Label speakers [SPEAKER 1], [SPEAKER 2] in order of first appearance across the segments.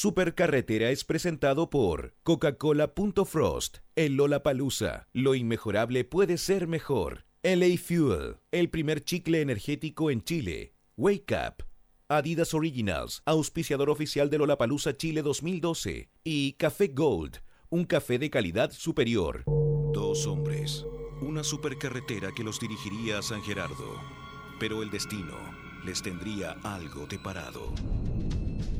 [SPEAKER 1] Supercarretera es presentado por Coca-Cola.Frost, el Lollapalooza. Lo inmejorable puede ser mejor. LA Fuel, el primer chicle energético en Chile. Wake Up. Adidas Originals, auspiciador oficial de Lollapalooza Chile 2012. Y Café Gold, un café de calidad superior. Dos hombres, una supercarretera que los dirigiría a San Gerardo. Pero el destino les tendría algo deparado.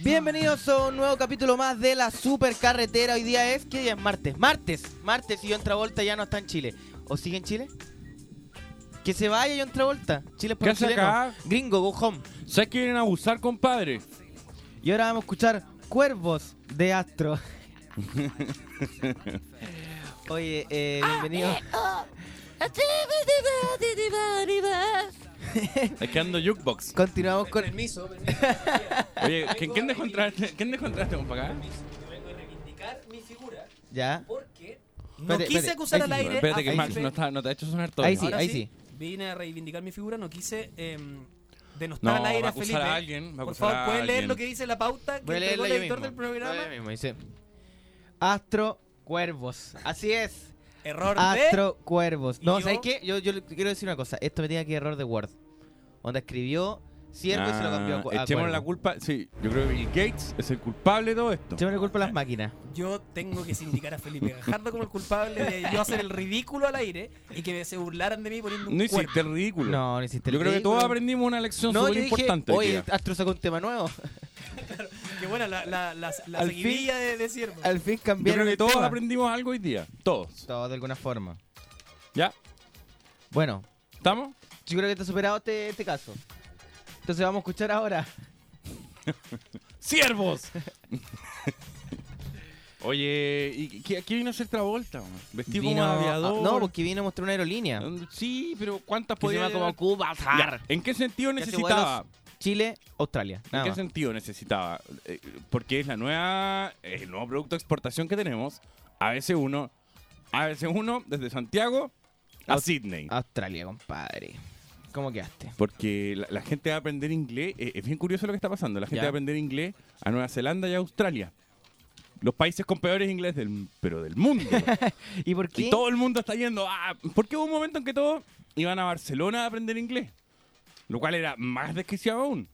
[SPEAKER 2] Bienvenidos a un nuevo capítulo más de la supercarretera. Hoy día es, ¿qué día es? Martes. Martes. Martes y John Travolta ya no está en Chile. ¿O sigue en Chile? Que se vaya John Travolta. Chile es por
[SPEAKER 3] ¿Qué hace acá?
[SPEAKER 2] Gringo, go home.
[SPEAKER 3] ¿Sabes que vienen a abusar, compadre?
[SPEAKER 2] Y ahora vamos a escuchar Cuervos de Astro. Oye, eh, bienvenido.
[SPEAKER 3] Es que ando jukebox.
[SPEAKER 2] Continuamos con
[SPEAKER 3] Oye, ¿quién, quién dejó entrar, quién dejó entrar este compa acá?
[SPEAKER 2] Ya.
[SPEAKER 4] Porque no
[SPEAKER 2] Espérate,
[SPEAKER 4] quise
[SPEAKER 2] espérate.
[SPEAKER 4] acusar
[SPEAKER 2] Ahí
[SPEAKER 4] al
[SPEAKER 2] sí,
[SPEAKER 4] aire.
[SPEAKER 3] Espérate
[SPEAKER 4] a
[SPEAKER 3] que Max
[SPEAKER 4] Felipe.
[SPEAKER 3] no, está, no te ha hecho sonar todo.
[SPEAKER 2] Ahí sí,
[SPEAKER 4] Ahora
[SPEAKER 2] ahí sí.
[SPEAKER 4] Vine a reivindicar mi figura, no quise em, denostar
[SPEAKER 3] No,
[SPEAKER 4] al aire
[SPEAKER 3] va a
[SPEAKER 4] a
[SPEAKER 3] acusar
[SPEAKER 4] Felipe.
[SPEAKER 3] a alguien, va a
[SPEAKER 4] Por
[SPEAKER 3] acusar
[SPEAKER 4] favor,
[SPEAKER 3] a
[SPEAKER 4] ¿puedes leer
[SPEAKER 3] alguien.
[SPEAKER 4] lo que dice la pauta que
[SPEAKER 2] Voy a
[SPEAKER 4] entregó
[SPEAKER 2] leerla
[SPEAKER 4] el
[SPEAKER 2] yo
[SPEAKER 4] editor
[SPEAKER 2] mismo.
[SPEAKER 4] del programa?
[SPEAKER 2] A mismo, Dice Astro Cuervos. Así es.
[SPEAKER 4] Error de...
[SPEAKER 2] Astro Cuervos. No,
[SPEAKER 4] ¿Y
[SPEAKER 2] ¿sabes
[SPEAKER 4] yo?
[SPEAKER 2] qué? Yo, yo le quiero decir una cosa. Esto me tiene que error de Word. Donde escribió Ciervo y se lo cambió a, cu-
[SPEAKER 3] Ah, Echémosle la culpa. Sí, yo creo que Bill Gates es el culpable de todo esto.
[SPEAKER 2] Echémosle culpa a las máquinas.
[SPEAKER 4] Yo tengo que sindicar a Felipe Gajardo como el culpable de yo hacer el ridículo al aire y que se burlaran de mí poniendo un
[SPEAKER 3] No
[SPEAKER 4] cuerpo.
[SPEAKER 3] hiciste el ridículo.
[SPEAKER 2] No, no hiciste el
[SPEAKER 3] Yo creo que
[SPEAKER 2] ridículo.
[SPEAKER 3] todos aprendimos una lección
[SPEAKER 2] No, yo
[SPEAKER 3] súper importante. hoy
[SPEAKER 2] oye. Astro sacó un tema nuevo.
[SPEAKER 4] Qué buena la, la, la, la
[SPEAKER 2] Al
[SPEAKER 4] seguidilla de, de Ciervo.
[SPEAKER 2] Al fin
[SPEAKER 3] Yo
[SPEAKER 2] cambiaron
[SPEAKER 3] creo que todos aprendimos algo hoy día. Todos.
[SPEAKER 2] Todo de alguna forma.
[SPEAKER 3] ¿Ya?
[SPEAKER 2] Bueno,
[SPEAKER 3] ¿Estamos?
[SPEAKER 2] yo creo que está superado este, este caso. Entonces vamos a escuchar ahora.
[SPEAKER 3] ¡Siervos! Oye, ¿y qué, qué vino a hacer Travolta? man? Vestido
[SPEAKER 2] Vino-
[SPEAKER 3] como aviador.
[SPEAKER 2] no, porque vino a mostrar una aerolínea.
[SPEAKER 3] Sí, pero ¿cuántas podía
[SPEAKER 2] como? Cuba
[SPEAKER 3] ¿En qué sentido necesitaba?
[SPEAKER 2] Chile, Australia.
[SPEAKER 3] ¿En qué
[SPEAKER 2] más.
[SPEAKER 3] sentido necesitaba? Eh, Porque es la nueva, eh, el nuevo producto de exportación que tenemos, ABC1, ABC1 desde Santiago a
[SPEAKER 2] Aust-
[SPEAKER 3] Sydney.
[SPEAKER 2] Australia, compadre. ¿Cómo quedaste?
[SPEAKER 3] Porque la, la gente va a aprender inglés, eh, es bien curioso lo que está pasando, la gente
[SPEAKER 2] Ya.
[SPEAKER 3] va a aprender inglés a Nueva Zelanda y a Australia. Los países con peores inglés del, pero del mundo.
[SPEAKER 2] ¿Y por qué?
[SPEAKER 3] y todo el mundo está yendo a... Porque hubo un momento en que todos iban a Barcelona a aprender inglés. Lo cual era más desquiciado aún.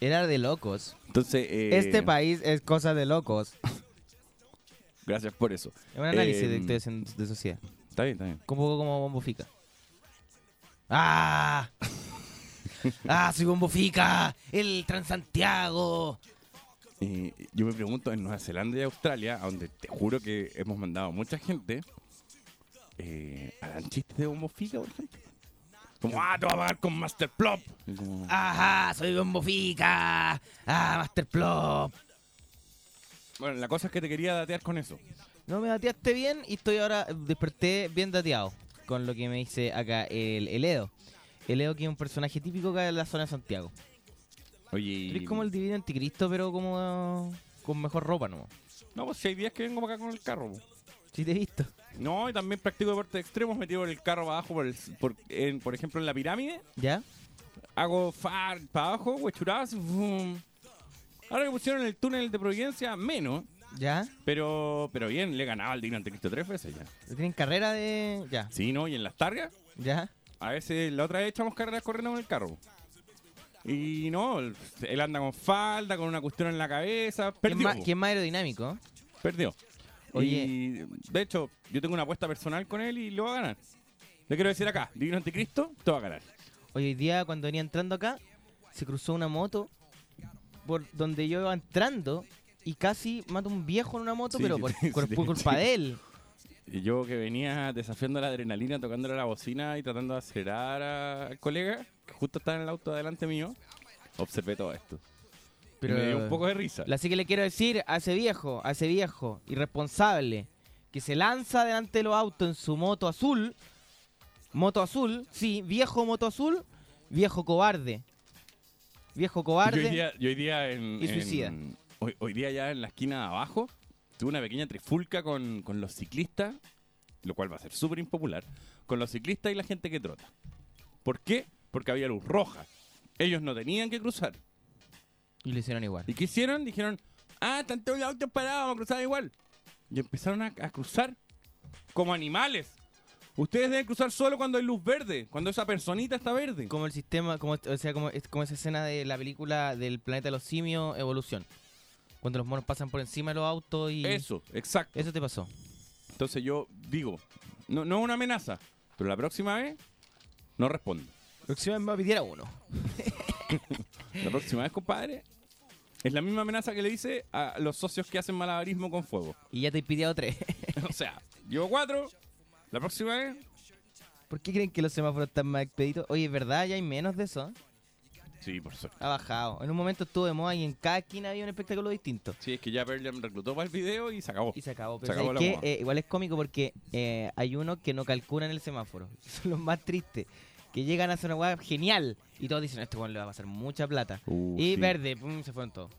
[SPEAKER 2] Era de locos.
[SPEAKER 3] Entonces... eh,
[SPEAKER 2] Este país es cosa de locos.
[SPEAKER 3] Gracias por eso.
[SPEAKER 2] Es un análisis
[SPEAKER 3] Eh,
[SPEAKER 2] de, de, de sociedad.
[SPEAKER 3] Está bien, está bien.
[SPEAKER 2] Un poco como Bombo Fica. ¡Ah! ¡Ah, soy Bombo Fica! ¡El Transantiago!
[SPEAKER 3] Eh, yo me pregunto, en Nueva Zelanda y Australia, a donde te juro que hemos mandado mucha gente, eh, ¿harán chistes de homofilia, por ejemplo? Como, ah, te va a pagar con Master Plop. Y como,
[SPEAKER 2] ¡Ajá! ¡Soy Bombo Fica! ¡Ah, Master Plop!
[SPEAKER 3] Bueno, la cosa es que te quería datear con eso.
[SPEAKER 2] No me dateaste bien y estoy ahora, desperté bien dateado con lo que me dice acá el, el Edo. El Edo que es un personaje típico acá de la zona de Santiago.
[SPEAKER 3] Oye,
[SPEAKER 2] Es como el divino anticristo, pero como con mejor ropa, ¿no?
[SPEAKER 3] no, pues si hay días que vengo para acá con el carro. po.
[SPEAKER 2] Sí te he visto.
[SPEAKER 3] No, y también practico deportes extremos, metido en el carro para abajo, por, el, por, en- por ejemplo, en la pirámide.
[SPEAKER 2] ¿Ya?
[SPEAKER 3] Hago far para abajo, huechuradas. vum. Ahora que pusieron el túnel de Providencia, menos.
[SPEAKER 2] ¿Ya?
[SPEAKER 3] Pero, pero bien, le ganaba al Digno Anticristo tres veces ya.
[SPEAKER 2] ¿Tienen carrera de...? Ya.
[SPEAKER 3] Sí, ¿no? Y en las targas,
[SPEAKER 2] ¿Ya?
[SPEAKER 3] a veces la otra vez echamos carreras corriendo con el carro. Y no, él anda con falda, con una cuestión en la cabeza.
[SPEAKER 2] ¿Quién
[SPEAKER 3] Perdió.
[SPEAKER 2] más, quién más aerodinámico?
[SPEAKER 3] Perdió.
[SPEAKER 2] Oye.
[SPEAKER 3] Y de hecho, yo tengo una apuesta personal con él y lo va a ganar. Le quiero decir acá, Divino Anticristo, te va a ganar.
[SPEAKER 2] Hoy día, cuando venía entrando acá, se cruzó una moto por donde yo iba entrando y casi mato a un viejo en una moto,
[SPEAKER 3] Sí,
[SPEAKER 2] pero por,
[SPEAKER 3] sí,
[SPEAKER 2] por-
[SPEAKER 3] sí,
[SPEAKER 2] por culpa de él.
[SPEAKER 3] Y yo que venía desafiando la adrenalina, tocándole la bocina y tratando de acelerar al colega, que justo estaba en el auto delante mío, observé todo esto.
[SPEAKER 2] Pero
[SPEAKER 3] me dio un poco de risa.
[SPEAKER 2] Así que le quiero decir a ese viejo, a ese viejo irresponsable, que se lanza delante de los autos en su moto azul. Moto azul, sí, viejo moto azul, viejo cobarde. Viejo
[SPEAKER 3] Yo
[SPEAKER 2] cobarde.
[SPEAKER 3] hoy día, yo hoy día en,
[SPEAKER 2] Y suicida.
[SPEAKER 3] en- hoy, hoy día ya en la esquina de abajo tuve una pequeña trifulca con, con los ciclistas, lo cual va a ser súper impopular, con los ciclistas y la gente que trota. ¿Por qué? Porque había luz roja. Ellos no tenían que cruzar.
[SPEAKER 2] Y lo hicieron igual.
[SPEAKER 3] ¿Y qué hicieron? Dijeron, ah, están todos los autos parados, vamos a cruzar igual. Y empezaron a, a cruzar como animales. Ustedes deben cruzar solo cuando hay luz verde, cuando esa personita está verde.
[SPEAKER 2] Como el sistema, como, o sea, como, es como esa escena de la película del planeta de los simios, Evolución. Cuando los monos pasan por encima de los autos y...
[SPEAKER 3] Eso, exacto.
[SPEAKER 2] Eso te pasó.
[SPEAKER 3] Entonces yo digo, no, no es una amenaza, pero la próxima vez no respondo.
[SPEAKER 2] Próxima vez me va a pedir a uno.
[SPEAKER 3] La próxima vez, compadre, es la misma amenaza que le dice a los socios que hacen malabarismo con fuego.
[SPEAKER 2] Y ya te he pidiado tres.
[SPEAKER 3] o sea, llevo cuatro, la próxima vez...
[SPEAKER 2] ¿Por qué creen que los semáforos están más expeditos? Oye, ¿es verdad? Ya hay menos de eso.
[SPEAKER 3] Sí, por suerte.
[SPEAKER 2] Ha bajado. En un momento estuvo de moda y en cada esquina había un espectáculo distinto.
[SPEAKER 3] Sí, es que ya Pearl Jam reclutó para el video y se acabó.
[SPEAKER 2] Y se acabó.
[SPEAKER 3] Se
[SPEAKER 2] Pero
[SPEAKER 3] acabó
[SPEAKER 2] ¿sabes
[SPEAKER 3] la
[SPEAKER 2] qué?
[SPEAKER 3] moda.
[SPEAKER 2] Eh, igual es cómico porque eh, hay unos que no calculan el semáforo. Son los más tristes. Que llegan a hacer una weá genial y todos dicen, este weón le va a pasar mucha plata.
[SPEAKER 3] Uh,
[SPEAKER 2] y
[SPEAKER 3] sí,
[SPEAKER 2] verde, pum, se fueron todos.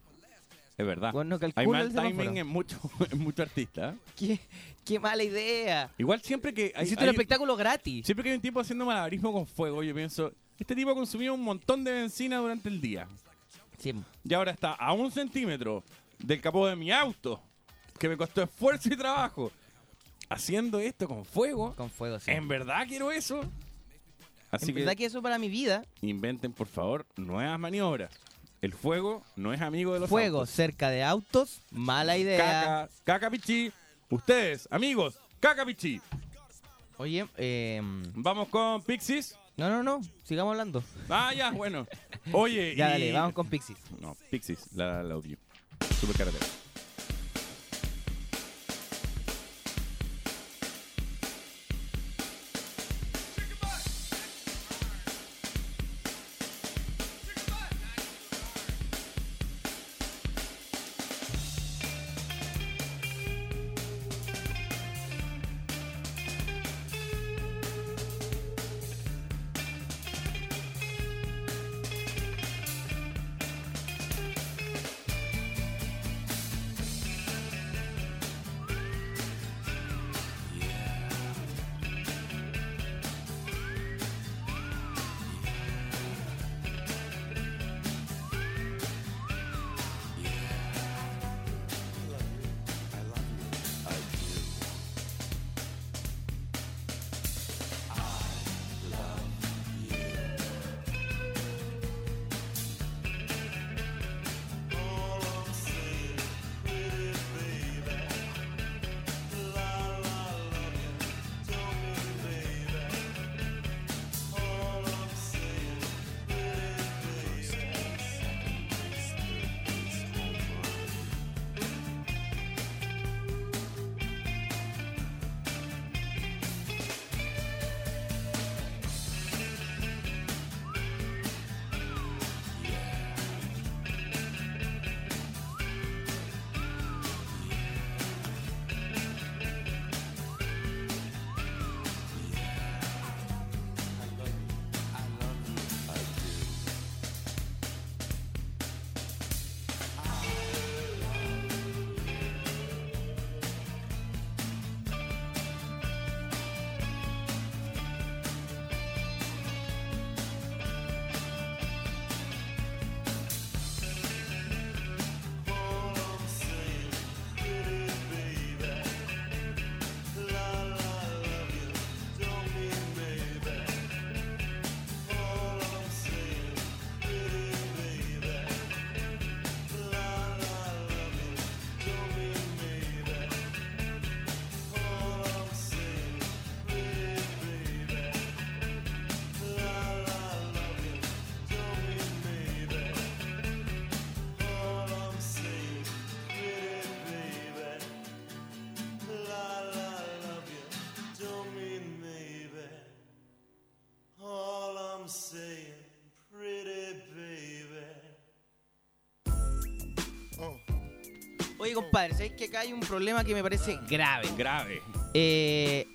[SPEAKER 3] Es verdad.
[SPEAKER 2] Weón no
[SPEAKER 3] Hay mal
[SPEAKER 2] el
[SPEAKER 3] timing en muchos en mucho artistas. ¿eh?
[SPEAKER 2] ¿Qué, qué mala idea.
[SPEAKER 3] Igual siempre que hay,
[SPEAKER 2] Hiciste
[SPEAKER 3] hay-
[SPEAKER 2] un espectáculo gratis.
[SPEAKER 3] siempre que hay un tipo haciendo malabarismo con fuego, yo pienso, este tipo consumió un montón de benzina durante el día.
[SPEAKER 2] Sí.
[SPEAKER 3] Y ahora está a un centímetro del capó de mi auto, que me costó esfuerzo y trabajo, haciendo esto con fuego.
[SPEAKER 2] Con fuego, sí.
[SPEAKER 3] ¿En verdad quiero eso? Así
[SPEAKER 2] en
[SPEAKER 3] que,
[SPEAKER 2] verdad que eso para mi vida,
[SPEAKER 3] inventen, por favor, nuevas maniobras. El fuego no es amigo de los
[SPEAKER 2] fuego
[SPEAKER 3] autos.
[SPEAKER 2] cerca de autos, mala idea.
[SPEAKER 3] Caca, caca pichi. Ustedes, amigos, caca pichi.
[SPEAKER 2] Oye, eh,
[SPEAKER 3] Vamos con Pixies.
[SPEAKER 2] no, no, no, sigamos hablando.
[SPEAKER 3] Ah, ya, bueno. Oye,
[SPEAKER 2] Ya,
[SPEAKER 3] y...
[SPEAKER 2] dale, vamos con Pixies.
[SPEAKER 3] No, Pixies, la, la odio. Super carretera.
[SPEAKER 2] Oye, compadre, ¿sabes que acá hay un problema que me parece grave?
[SPEAKER 3] Grave.
[SPEAKER 2] Eh,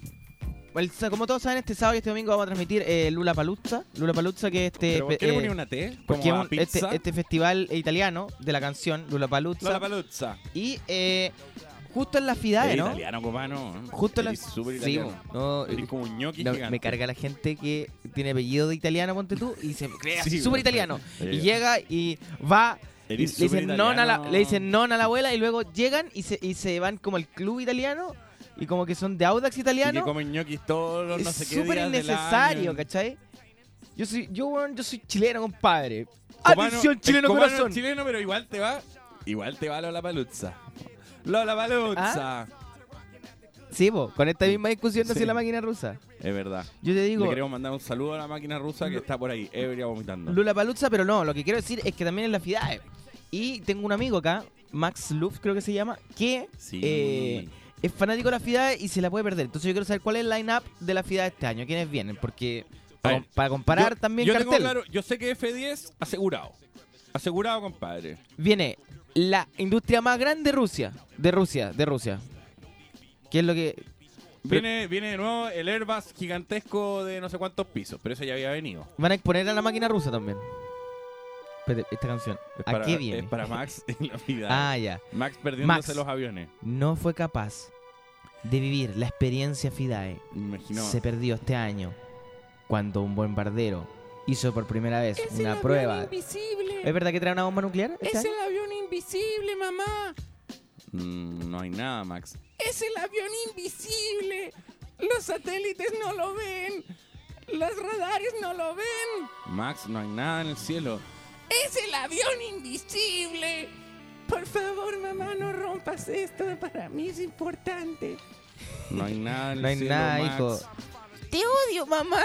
[SPEAKER 2] el- como todos saben, este sábado y este domingo vamos a transmitir eh, Lula Paluzza. Lula Paluzza, que es este.
[SPEAKER 3] ¿Pero por qué le
[SPEAKER 2] eh,
[SPEAKER 3] ponía una T?
[SPEAKER 2] porque un- este,
[SPEAKER 3] pizza.
[SPEAKER 2] este festival italiano de la canción Lula Paluzza.
[SPEAKER 3] Lollapalooza.
[SPEAKER 2] Y eh, justo en la FIDAE, ¿no?
[SPEAKER 3] italiano, copano.
[SPEAKER 2] Justo en la. Sí,
[SPEAKER 3] italiano.
[SPEAKER 2] no,
[SPEAKER 3] Eres como un ñoqui
[SPEAKER 2] no,
[SPEAKER 3] gigante.
[SPEAKER 2] me carga la gente que tiene apellido de italiano, ponte tú, y se cree así
[SPEAKER 3] Sí,
[SPEAKER 2] súper italiano.
[SPEAKER 3] Eh,
[SPEAKER 2] Y llega y va le dicen, non a la,
[SPEAKER 3] italiano.
[SPEAKER 2] le dicen non a la abuela y luego llegan y se, y se van como al club italiano y como que son de Audax
[SPEAKER 3] Y que
[SPEAKER 2] italiano.
[SPEAKER 3] comen ñoquis todos no sé
[SPEAKER 2] es
[SPEAKER 3] qué
[SPEAKER 2] súper innecesario. ¿cachai? Yo soy, yo, yo soy chileno, compadre. Atención, chileno corazón.
[SPEAKER 3] chileno, pero igual te va. Igual te va Lola Paluzza. Lola Paluzza.
[SPEAKER 2] Sí, po, con esta misma discusión
[SPEAKER 3] Sí.
[SPEAKER 2] la máquina rusa.
[SPEAKER 3] Es verdad.
[SPEAKER 2] Yo te digo,
[SPEAKER 3] Le queremos mandar un saludo a la máquina rusa que está por ahí, ebria vomitando.
[SPEAKER 2] Lula Paluzza, pero no, lo que quiero decir es que también es la FIDAE. Y tengo un amigo acá, Max Luff, creo que se llama, que
[SPEAKER 3] Sí.
[SPEAKER 2] eh, es fanático de la FIDAE y se la puede perder. Entonces yo quiero saber cuál es el line-up de la FIDAE este año, quiénes vienen, porque para, para comparar
[SPEAKER 3] Yo-
[SPEAKER 2] también
[SPEAKER 3] yo
[SPEAKER 2] cartel.
[SPEAKER 3] tengo claro, yo sé que F10 asegurado. Asegurado, compadre.
[SPEAKER 2] Viene la industria más grande de Rusia, de Rusia, de Rusia. ¿Qué es lo que
[SPEAKER 3] Viene, viene de nuevo el Airbus gigantesco de no sé cuántos pisos, pero eso ya había venido.
[SPEAKER 2] van a exponer a la máquina rusa también? Espérate, esta canción.
[SPEAKER 3] Es
[SPEAKER 2] ¿A
[SPEAKER 3] para,
[SPEAKER 2] qué viene?
[SPEAKER 3] Es para Max en la vida.
[SPEAKER 2] Ah, ya.
[SPEAKER 3] Max perdiéndose
[SPEAKER 2] Max.
[SPEAKER 3] los aviones.
[SPEAKER 2] No fue capaz de vivir la experiencia FIDAE
[SPEAKER 3] imagino.
[SPEAKER 2] se perdió este año cuando un bombardero hizo por primera vez una prueba.
[SPEAKER 4] invisible.
[SPEAKER 2] ¿Es verdad que trae una bomba nuclear? este
[SPEAKER 4] Es
[SPEAKER 2] año?
[SPEAKER 4] el avión invisible, mamá.
[SPEAKER 3] Mm, no hay nada, Max.
[SPEAKER 4] Es el avión invisible. Los satélites no lo ven. Los radares no lo ven.
[SPEAKER 3] Max, no hay nada en el cielo.
[SPEAKER 4] Es el avión invisible. Por favor, mamá, no rompas esto. Para mí es importante.
[SPEAKER 3] No hay nada en el
[SPEAKER 2] No hay
[SPEAKER 3] cielo,
[SPEAKER 2] nada,
[SPEAKER 3] Max.
[SPEAKER 2] hijo. Te odio, mamá.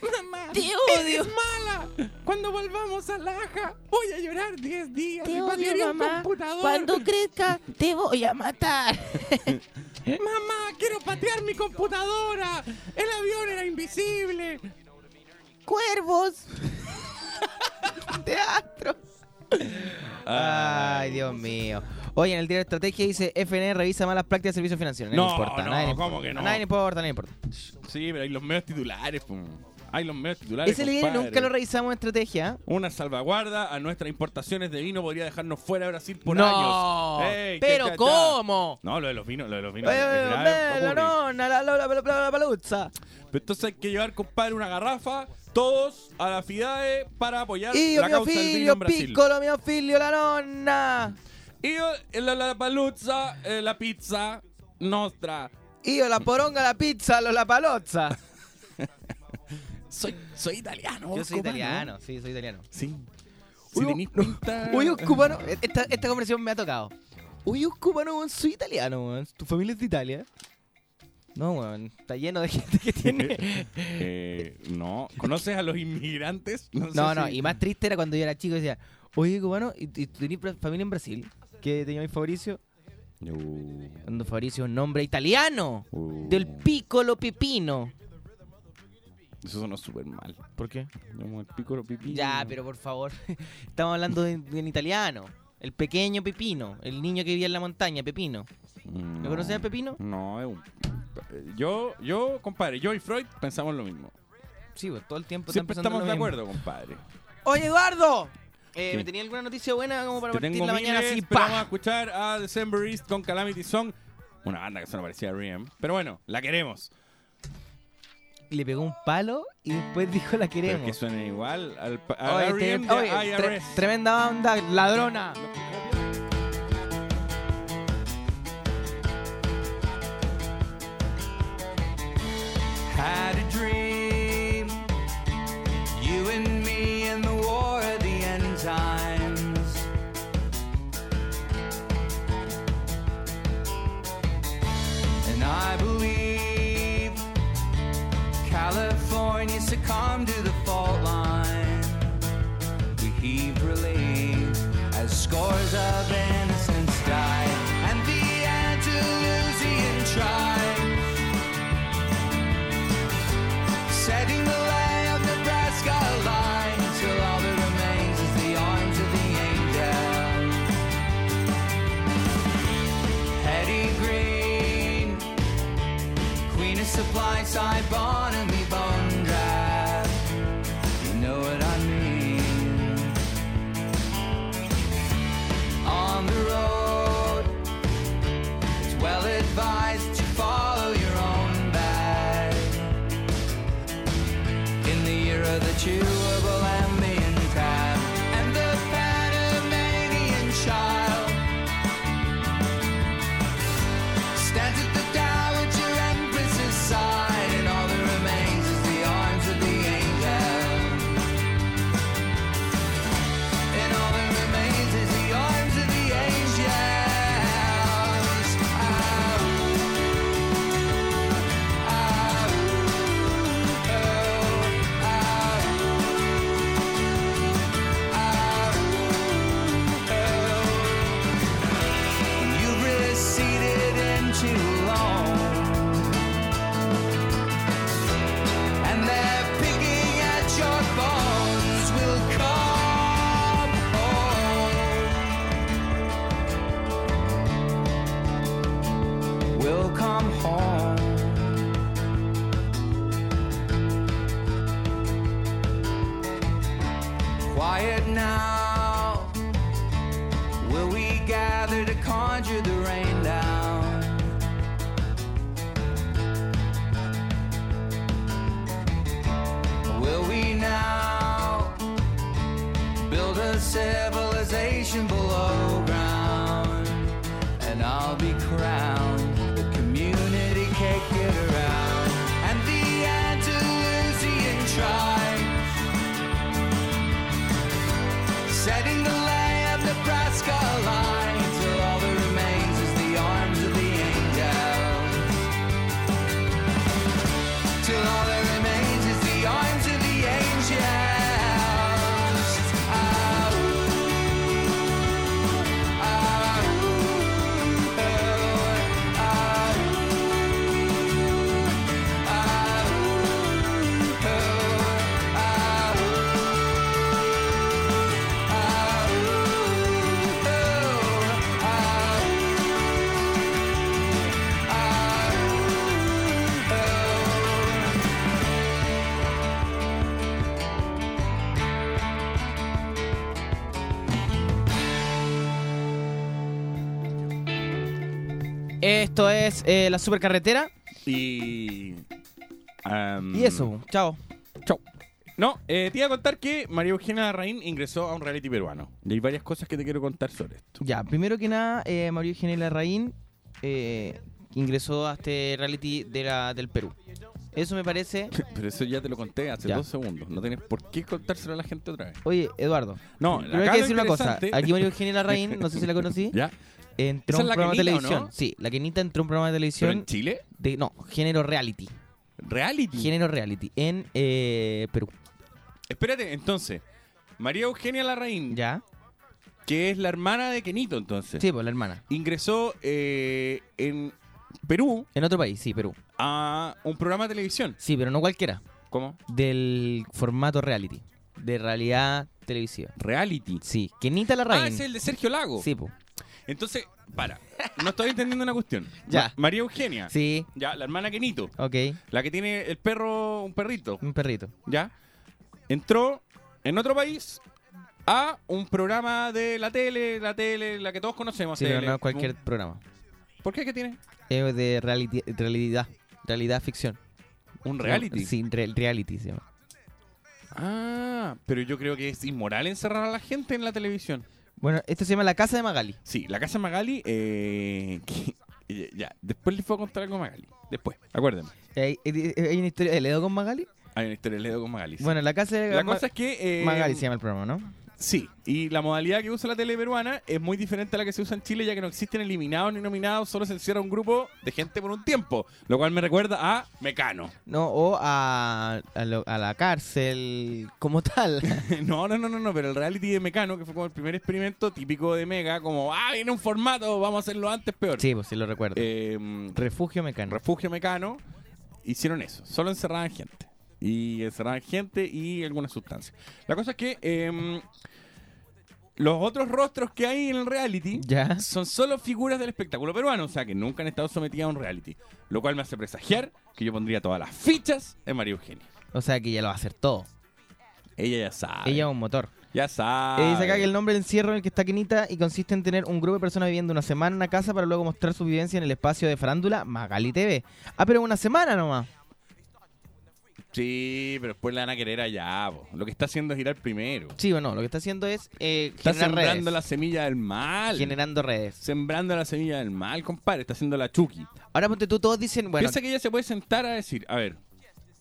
[SPEAKER 4] Mamá,
[SPEAKER 2] Te odio.
[SPEAKER 4] eres mala. Cuando volvamos a Laja, voy a llorar 10 días.
[SPEAKER 2] Te
[SPEAKER 4] y
[SPEAKER 2] odio, mamá. Cuando crezca, te voy a matar.
[SPEAKER 4] Mamá, quiero patear mi computadora. El avión era invisible.
[SPEAKER 2] Cuervos. Teatro. Ay, Dios mío. Oye, en el diario de estrategia dice FNE revisa malas prácticas de servicios financieros. No, importa,
[SPEAKER 3] no,
[SPEAKER 2] nadie
[SPEAKER 3] ¿cómo
[SPEAKER 2] importa.
[SPEAKER 3] que no?
[SPEAKER 2] Nadie importa, nadie importa.
[SPEAKER 3] Sí, pero hay los medios titulares, pum. Hay los medios titulares.
[SPEAKER 2] Ese
[SPEAKER 3] compadre.
[SPEAKER 2] nunca lo revisamos en estrategia.
[SPEAKER 3] Una salvaguarda a nuestras importaciones de vino podría dejarnos fuera de Brasil por
[SPEAKER 2] no,
[SPEAKER 3] años. Ey,
[SPEAKER 2] pero. ¿cómo?
[SPEAKER 3] No, lo de los vinos, lo de los vinos.
[SPEAKER 2] Eh, eh, la la la la la la la paluzza.
[SPEAKER 3] Pero entonces hay que llevar, compadre, una garrafa, todos a la FIDAE para apoyar
[SPEAKER 2] Io
[SPEAKER 3] la causa del vino en Brasil.
[SPEAKER 2] piccolo, mio figlio la nonna.
[SPEAKER 3] Io e la, la paluzza, eh, la pizza nostra.
[SPEAKER 2] Io la poronga, la pizza, lo la palozza.
[SPEAKER 3] Soy, soy italiano.
[SPEAKER 2] Yo soy italiano, sí, soy italiano.
[SPEAKER 3] Sí.
[SPEAKER 2] Uy,
[SPEAKER 3] Si pinta...
[SPEAKER 2] Uy, un cubano. Esta, esta conversación me ha tocado. Uy, un cubano, soy italiano. ¿Tu familia es de Italia? No, weón. Está lleno de gente que tiene.
[SPEAKER 3] Eh, no. ¿Conoces a los inmigrantes? sé
[SPEAKER 2] No, no,
[SPEAKER 3] si-
[SPEAKER 2] y más triste era cuando yo era chico y decía, oye, cubano, ¿y, y pra- familia en Brasil? ¿Qué tenía mi Fabricio?
[SPEAKER 3] Uh,
[SPEAKER 2] Cuando Fabricio es un nombre italiano.
[SPEAKER 3] uh.
[SPEAKER 2] Del piccolo pepino.
[SPEAKER 3] Eso sonó súper mal.
[SPEAKER 2] ¿Por qué?
[SPEAKER 3] Como el piccolo pipí.
[SPEAKER 2] Ya, pero por favor. Estamos hablando en italiano. El pequeño Pepino. El niño que vivía en la montaña, Pepino.
[SPEAKER 3] Mm,
[SPEAKER 2] ¿Lo conoces a Pepino?
[SPEAKER 3] No, es un... Yo, yo, compadre, yo y Freud pensamos lo mismo.
[SPEAKER 2] Sí, pues todo el tiempo
[SPEAKER 3] Siempre estamos de
[SPEAKER 2] mismo.
[SPEAKER 3] acuerdo, compadre.
[SPEAKER 2] Oye, Eduardo. Eh. ¿Me tenía alguna noticia buena como para
[SPEAKER 3] Te
[SPEAKER 2] partir la mañana así?
[SPEAKER 3] vamos a escuchar a December East con Calamity Song. Una banda que suena parecida a R.E.M. Pero bueno, la queremos.
[SPEAKER 2] Le pegó un palo y después dijo la
[SPEAKER 3] Pero
[SPEAKER 2] queremos.
[SPEAKER 3] que suene igual al,
[SPEAKER 2] Oye,
[SPEAKER 3] de
[SPEAKER 2] oye, tre-
[SPEAKER 3] IRS.
[SPEAKER 2] tremenda onda, ladrona.
[SPEAKER 5] Had
[SPEAKER 6] sensation, boy.
[SPEAKER 2] Esto es eh, la supercarretera.
[SPEAKER 3] Y. am,
[SPEAKER 2] Y eso, chao.
[SPEAKER 3] Chau. No, eh, te iba a contar que María Eugenia Larraín ingresó a un reality peruano. Y hay varias cosas que te quiero contar sobre esto.
[SPEAKER 2] Ya, primero que nada, eh, Mario Eugenia Larraín eh, ingresó a este reality de la, del Perú. Eso me parece...
[SPEAKER 3] Pero eso ya te lo conté hace
[SPEAKER 2] Ya.
[SPEAKER 3] dos segundos. No tienes por qué contárselo a la gente otra vez.
[SPEAKER 2] Oye, Eduardo,
[SPEAKER 3] No,
[SPEAKER 2] primero hay que decir una cosa. Aquí María Eugenia Larraín, no sé si la conocí,
[SPEAKER 3] ¿Ya?
[SPEAKER 2] Entró
[SPEAKER 3] ¿Esa
[SPEAKER 2] a
[SPEAKER 3] es
[SPEAKER 2] un programa de televisión.
[SPEAKER 3] no?
[SPEAKER 2] Sí, la Kenita entró a un programa de
[SPEAKER 3] ¿Pero
[SPEAKER 2] televisión
[SPEAKER 3] en Chile?
[SPEAKER 2] de... No, género reality.
[SPEAKER 3] ¿Reality?
[SPEAKER 2] Género reality en eh, Perú.
[SPEAKER 3] Espérate, entonces. María Eugenia Larraín,
[SPEAKER 2] ¿Ya?
[SPEAKER 3] que es la hermana de Kenito, entonces.
[SPEAKER 2] Sí, pues la hermana.
[SPEAKER 3] Ingresó eh, en Perú
[SPEAKER 2] En otro país, sí, Perú.
[SPEAKER 3] a un programa de televisión.
[SPEAKER 2] Sí, pero no cualquiera.
[SPEAKER 3] ¿Cómo?
[SPEAKER 2] Del formato reality. De realidad televisiva.
[SPEAKER 3] Reality.
[SPEAKER 2] Sí, Kenita Larraín.
[SPEAKER 3] Ah, es el de Sergio Lago.
[SPEAKER 2] Sí, pues.
[SPEAKER 3] Entonces, para. No estoy entendiendo una cuestión.
[SPEAKER 2] Ya.
[SPEAKER 3] Ma- María Eugenia.
[SPEAKER 2] Sí,
[SPEAKER 3] Ya, la hermana Kenito.
[SPEAKER 2] ok.
[SPEAKER 3] La que tiene el perro, un perrito.
[SPEAKER 2] Un perrito.
[SPEAKER 3] ¿Ya? Entró en otro país a un programa de la tele, la tele, la que todos conocemos.
[SPEAKER 2] Sí, pero
[SPEAKER 3] tele.
[SPEAKER 2] no cualquier programa.
[SPEAKER 3] ¿Por qué? ¿Qué tiene?
[SPEAKER 2] Es de reality, realidad. Realidad ficción.
[SPEAKER 3] ¿Un reality?
[SPEAKER 2] Sí, re- reality se llama.
[SPEAKER 3] Ah, pero yo creo que es inmoral encerrar a la gente en la televisión.
[SPEAKER 2] Bueno, esto se llama La Casa de Magali.
[SPEAKER 3] Sí, la casa Magali, eh, que- ya, después les puedo contar algo a Magali. Después, acuérdenme.
[SPEAKER 2] ¿Hay, hay- hay una historia de Ledo con Magali?
[SPEAKER 3] Hay una historia de Ledo con Magali. sí.
[SPEAKER 2] Bueno, La Casa de
[SPEAKER 3] la cosa es que... eh,
[SPEAKER 2] Magali se llama el programa, ¿no?
[SPEAKER 3] Sí, y la modalidad que usa la tele peruana es muy diferente a la que se usa en Chile, ya que no existen eliminados ni nominados, solo se encierra un grupo de gente por un tiempo, lo cual me recuerda a Mecano.
[SPEAKER 2] No, o a, a, lo- a la cárcel como tal.
[SPEAKER 3] no, no, no, no, no, pero el reality de Mecano, que fue como el primer experimento típico de Mega, como, ah, viene un formato, vamos a hacerlo antes peor.
[SPEAKER 2] sí, pues sí lo recuerdo.
[SPEAKER 3] Eh,
[SPEAKER 2] Refugio Mecano.
[SPEAKER 3] Refugio Mecano, hicieron eso, solo encerraban gente. Y encerraban gente y algunas sustancias. La cosa es que em, los otros rostros que hay en el reality
[SPEAKER 2] ¿Ya?
[SPEAKER 3] son solo figuras del espectáculo peruano, o sea que nunca han estado sometidas a un reality. Lo cual me hace presagiar que yo pondría todas las fichas en María Eugenia.
[SPEAKER 2] O sea que ella lo va a hacer todo.
[SPEAKER 3] Ella ya sabe.
[SPEAKER 2] Ella es un motor.
[SPEAKER 3] ya sabe.
[SPEAKER 2] Eh, dice acá que el nombre del encierro en el que está Kenita y consiste en tener un grupo de personas viviendo una semana en una casa para luego mostrar su vivencia en el espacio de farándula Magali TV. Ah, pero una semana nomás.
[SPEAKER 3] Sí, pero después la van a querer allá. po. Lo que está haciendo es ir al primero.
[SPEAKER 2] Sí o no, lo que está haciendo es eh,
[SPEAKER 3] Está
[SPEAKER 2] generar
[SPEAKER 3] sembrando la semilla del mal.
[SPEAKER 2] Generando redes.
[SPEAKER 3] Sembrando la semilla del mal, compadre. Está haciendo la Chucky.
[SPEAKER 2] Ahora ponte tú, todos dicen, bueno,
[SPEAKER 3] Piensa que ella se puede sentar a decir, a ver,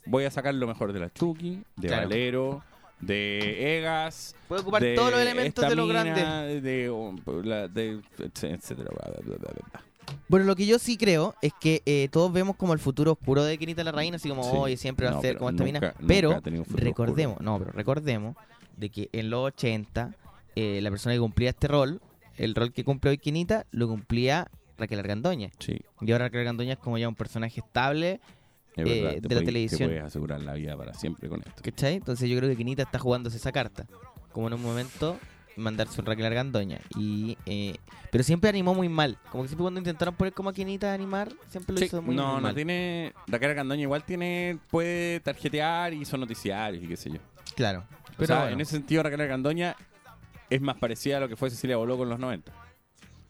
[SPEAKER 3] voy a sacar lo mejor de la Chucky, de
[SPEAKER 2] Claro.
[SPEAKER 3] Valero, de Egas.
[SPEAKER 2] puede ocupar
[SPEAKER 3] de
[SPEAKER 2] todos los elementos
[SPEAKER 3] esta
[SPEAKER 2] de lo
[SPEAKER 3] mina,
[SPEAKER 2] grande.
[SPEAKER 3] De, la- de- etcétera. bla, bla, bla, bla, bla.
[SPEAKER 2] Bueno, lo que yo sí creo es que eh, todos vemos como el futuro oscuro de Kenita la Reina, así como,
[SPEAKER 3] Sí.
[SPEAKER 2] oye, siempre va
[SPEAKER 3] No,
[SPEAKER 2] a ser como esta mina.
[SPEAKER 3] nunca-
[SPEAKER 2] Pero recordemos, no, pero recordemos de que en los 80, eh, la persona que cumplía este rol, el rol que cumple hoy Kenita, lo cumplía Raquel Argandoña.
[SPEAKER 3] Sí,
[SPEAKER 2] Y ahora Raquel Argandoña es como ya un personaje estable,
[SPEAKER 3] es
[SPEAKER 2] Eh,
[SPEAKER 3] verdad.
[SPEAKER 2] de la
[SPEAKER 3] puedes-
[SPEAKER 2] televisión.
[SPEAKER 3] Te puedes asegurar la vida para siempre con esto.
[SPEAKER 2] ¿cachai? Entonces yo creo que Kenita está jugándose esa carta. Como en un momento mandarse un Raquel Argandoña. Y, eh, pero siempre animó muy mal. Como que siempre cuando intentaron poner como a Kenita a animar, siempre lo
[SPEAKER 3] Sí,
[SPEAKER 2] hizo muy,
[SPEAKER 3] no,
[SPEAKER 2] muy
[SPEAKER 3] no
[SPEAKER 2] mal.
[SPEAKER 3] tiene. Raquel Candoña igual tiene. Puede tarjetear y son noticiarios y qué sé yo.
[SPEAKER 2] Claro.
[SPEAKER 3] O
[SPEAKER 2] Pero
[SPEAKER 3] sea,
[SPEAKER 2] bueno.
[SPEAKER 3] en ese sentido, Raquel Candoña es más parecida a lo que fue Cecilia Boloco en los 90.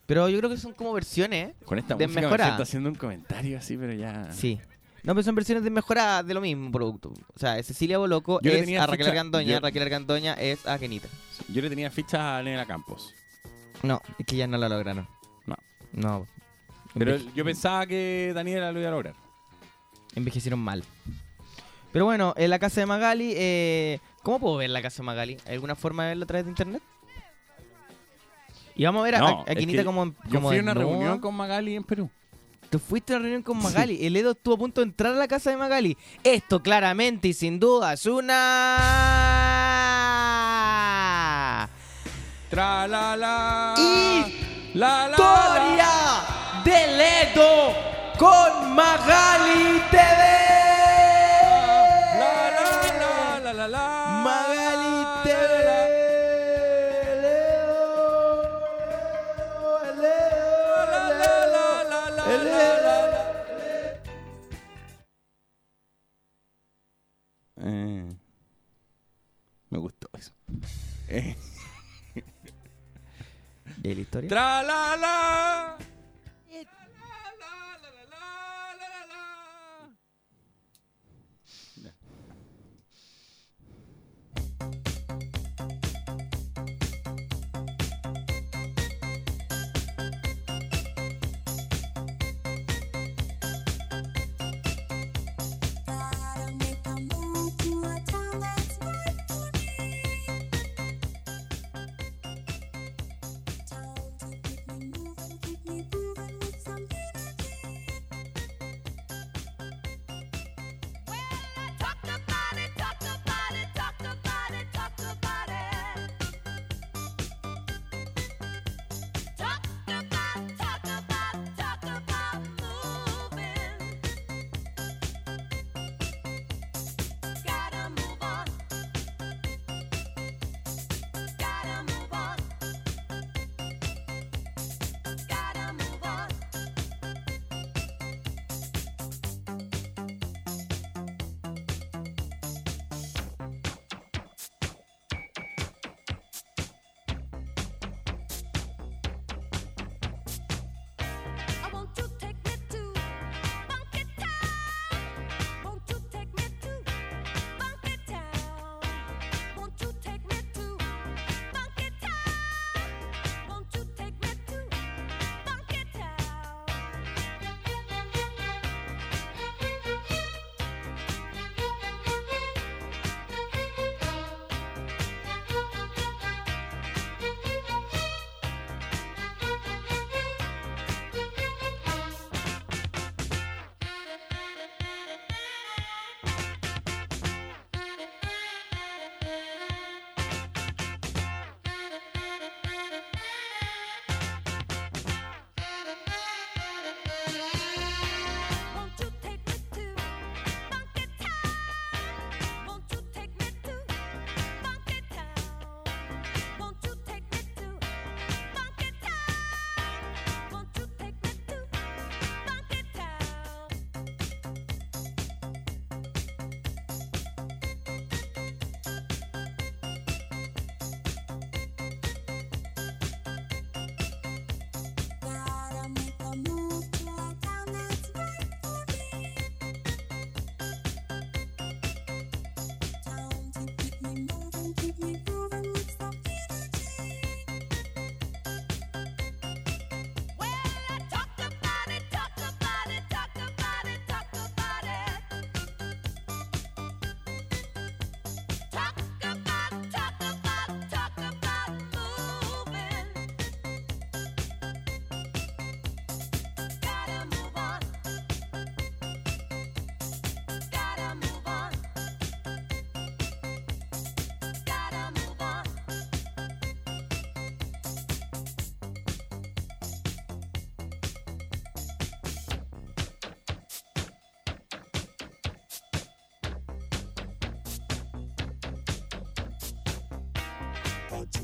[SPEAKER 2] Pero yo creo que son como versiones, ¿eh?
[SPEAKER 3] Con esta música me siento haciendo un comentario así, pero ya.
[SPEAKER 2] Sí. No, pero son versiones desmejoradas de lo mismo producto. O sea, Cecilia Boloco
[SPEAKER 3] Yo
[SPEAKER 2] es a Raquel Argandoña,
[SPEAKER 3] yo-
[SPEAKER 2] Raquel Argandoña es a Kenita.
[SPEAKER 3] Yo le tenía fichas a Nena Campos.
[SPEAKER 2] No, es que ya no la lograron.
[SPEAKER 3] No.
[SPEAKER 2] No.
[SPEAKER 3] Pero
[SPEAKER 2] Enveje-
[SPEAKER 3] yo pensaba que Daniela lo iba a lograr.
[SPEAKER 2] envejecieron mal. Pero bueno, en la casa de Magali, eh, ¿cómo puedo ver la casa de Magali? ¿Hay alguna forma de verla a través de internet? Y vamos a ver
[SPEAKER 3] No,
[SPEAKER 2] a- a Kenita
[SPEAKER 3] que
[SPEAKER 2] como,
[SPEAKER 3] Yo
[SPEAKER 2] como
[SPEAKER 3] fui a una reunión con Magali en Perú.
[SPEAKER 2] Tú fuiste a una reunión con Magali. El Edo estuvo a punto de entrar a la casa de Magali. Esto claramente y sin duda es una...
[SPEAKER 3] Tra la la.
[SPEAKER 2] Y-
[SPEAKER 3] La la.
[SPEAKER 2] Historia del Edo historia?
[SPEAKER 3] tra la la. La,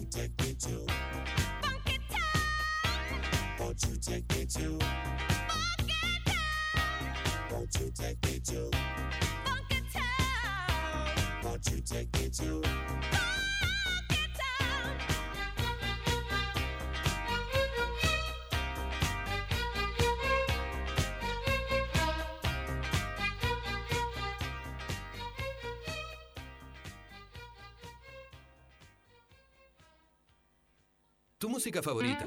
[SPEAKER 3] take me to? Funky town.
[SPEAKER 7] Won't you take me to? Funky town. Won't you take me to? Won't you take me
[SPEAKER 8] to? Música favorita.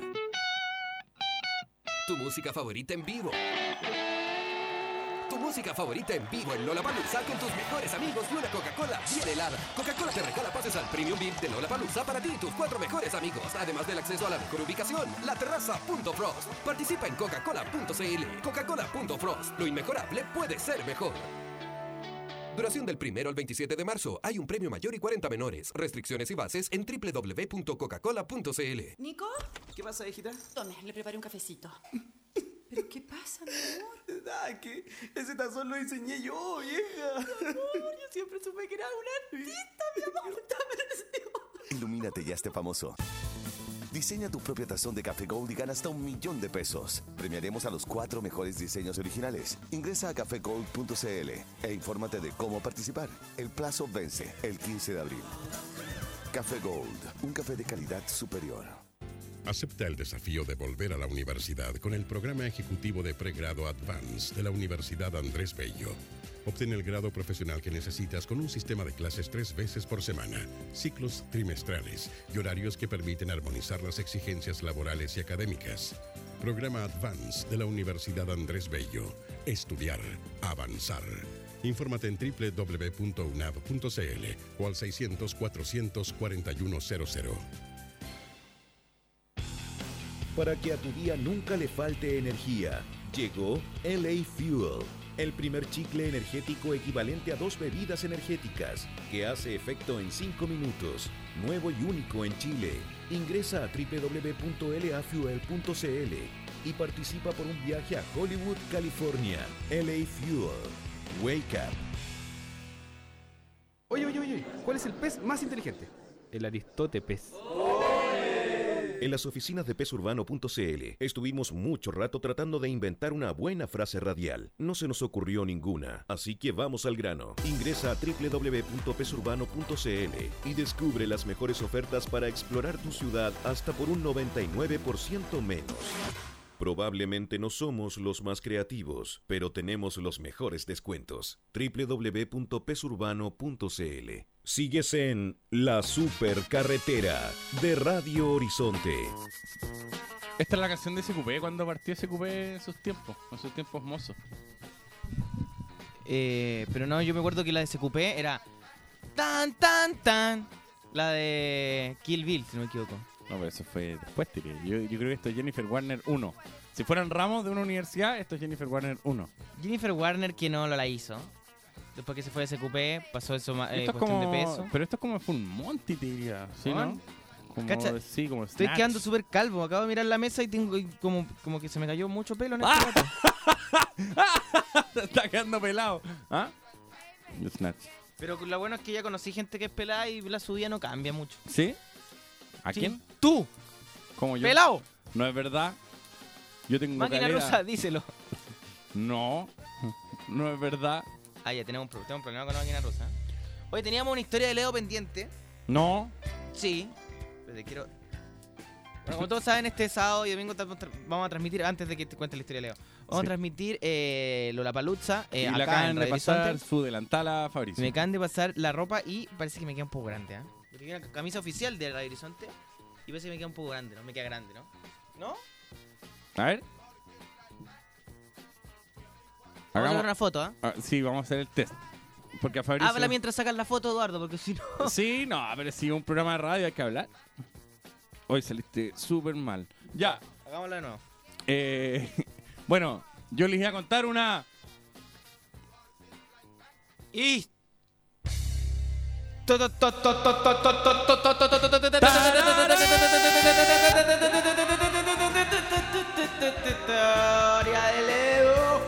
[SPEAKER 8] Tu música favorita en vivo. Tu música favorita en vivo en Lollapalooza con tus mejores amigos y una Coca-Cola bien helada. Coca-Cola te regala pases al Premium VIP de Lollapalooza para ti y tus cuatro mejores amigos. Además del acceso a la mejor ubicación, la terraza.frost. Participa en coca-cola.cl. Coca-Cola.frost. Lo inmejorable puede ser mejor. Duración del primero al 27 de marzo. Hay un premio mayor y 40 menores. Restricciones y bases en www.coca-cola.cl.
[SPEAKER 9] ¿Nico?
[SPEAKER 10] ¿Qué pasa, hijita?
[SPEAKER 9] Tome, le preparé un cafecito. ¿Pero qué pasa, mi amor?
[SPEAKER 10] Ah, que ese tazón lo diseñé yo, vieja.
[SPEAKER 9] Amor, yo siempre supe que era un artista, mi amor.
[SPEAKER 11] Ilumínate y hazte famoso. Diseña tu propio tazón de Café Gold y gana hasta un millón de pesos. Premiaremos a los cuatro mejores diseños originales. Ingresa a cafegold.cl e infórmate de cómo participar. El plazo vence el 15 de abril. Café Gold, un café de calidad superior.
[SPEAKER 12] Acepta el desafío de volver a la universidad con el programa ejecutivo de pregrado Advance de la Universidad Andrés Bello. Obtén el grado profesional que necesitas con un sistema de clases tres veces por semana, ciclos trimestrales y horarios que permiten armonizar las exigencias laborales y académicas. Programa Advance de la Universidad Andrés Bello. Estudiar, avanzar. Infórmate en www.unab.cl o al 600 400 4100.
[SPEAKER 1] Para que a tu día nunca le falte energía, llegó LA Fuel, el primer chicle energético equivalente a dos bebidas energéticas, que hace efecto en 5 minutos, nuevo y único en Chile. Ingresa a www.lafuel.cl y participa por un viaje a Hollywood, California. LA Fuel. Wake up.
[SPEAKER 10] Oye, oye, oye, ¿cuál es el pez más inteligente? El Aristóteles.
[SPEAKER 1] En las oficinas de pesurbano.cl estuvimos mucho rato tratando de inventar una buena frase radial. No se nos ocurrió ninguna, así que vamos al grano. Ingresa a www.pesurbano.cl y descubre las mejores ofertas para explorar tu ciudad hasta por un 99% menos. Probablemente no somos los más creativos, pero tenemos los mejores descuentos. www.pesurbano.cl Sigues en La Supercarretera de Radio Horizonte.
[SPEAKER 3] Esta es la canción de SQP cuando partió SQP en sus tiempos, en sus tiempos mozos.
[SPEAKER 2] Eh, pero no, yo me acuerdo que la de SQP era tan, tan, tan. La de Kill Bill, si no me equivoco.
[SPEAKER 3] No, pero eso fue después, tiré. Yo, yo creo que esto es Jennifer Warner 1. Si fueran ramos de una universidad, esto es Jennifer Warner 1.
[SPEAKER 2] Jennifer Warner que no lo la hizo. Después que se fue de SQP, pasó eso eh,
[SPEAKER 3] esto es como,
[SPEAKER 2] de peso.
[SPEAKER 3] Pero esto es como Full Monty, te diría. ¿Sí, no? Como,
[SPEAKER 2] Cacha,
[SPEAKER 3] sí, como
[SPEAKER 2] Estoy
[SPEAKER 3] Snatch.
[SPEAKER 2] quedando súper calvo. Acabo de mirar la mesa y tengo y como, como que se me cayó mucho pelo en este
[SPEAKER 3] ¡Ah!
[SPEAKER 2] rato.
[SPEAKER 3] Está quedando pelado. ¿Ah? Snatch.
[SPEAKER 2] Pero lo bueno es que ya conocí gente que es pelada y la subida no cambia mucho.
[SPEAKER 3] ¿Sí? ¿A
[SPEAKER 2] Sí.
[SPEAKER 3] quién?
[SPEAKER 2] ¡Tú!
[SPEAKER 3] Como yo.
[SPEAKER 2] ¡Pelado!
[SPEAKER 3] No es verdad. Yo tengo
[SPEAKER 2] Máquina
[SPEAKER 3] calera.
[SPEAKER 2] rusa, díselo.
[SPEAKER 3] No. No es verdad.
[SPEAKER 2] Ah, ya tenemos un, pro- tenemos un problema con la máquina rusa. Hoy teníamos una historia de Leo pendiente.
[SPEAKER 3] No.
[SPEAKER 2] Sí. Pero te quiero. Bueno, como todos saben, este sábado y domingo vamos a transmitir, antes de que te cuente la historia de Leo, vamos
[SPEAKER 3] Sí.
[SPEAKER 2] a transmitir eh, Lollapalooza eh,
[SPEAKER 3] y
[SPEAKER 2] acá
[SPEAKER 3] le acaban
[SPEAKER 2] en
[SPEAKER 3] de pasar
[SPEAKER 2] Horizonte.
[SPEAKER 3] su delantal a Fabricio.
[SPEAKER 2] Me acaban de pasar la ropa y parece que me queda un poco grande. Porque tiene una camisa oficial de Radio Horizonte y parece que me queda un poco grande, ¿no? Me queda grande, ¿no? ¿No?
[SPEAKER 3] A ver.
[SPEAKER 2] Vamos a
[SPEAKER 3] Hagamos-
[SPEAKER 2] una foto, ¿ah?
[SPEAKER 3] Ah, sí, vamos a hacer el test. Porque a Fabricio...
[SPEAKER 2] Habla mientras sacas la foto, Eduardo, porque si no...
[SPEAKER 3] Sí, no, pero si un programa de radio hay que hablar. Hoy saliste súper mal. Ya.
[SPEAKER 2] Hagámoslo de nuevo.
[SPEAKER 3] eh, bueno, yo les iba a contar una...
[SPEAKER 2] Y... Historia de Leo.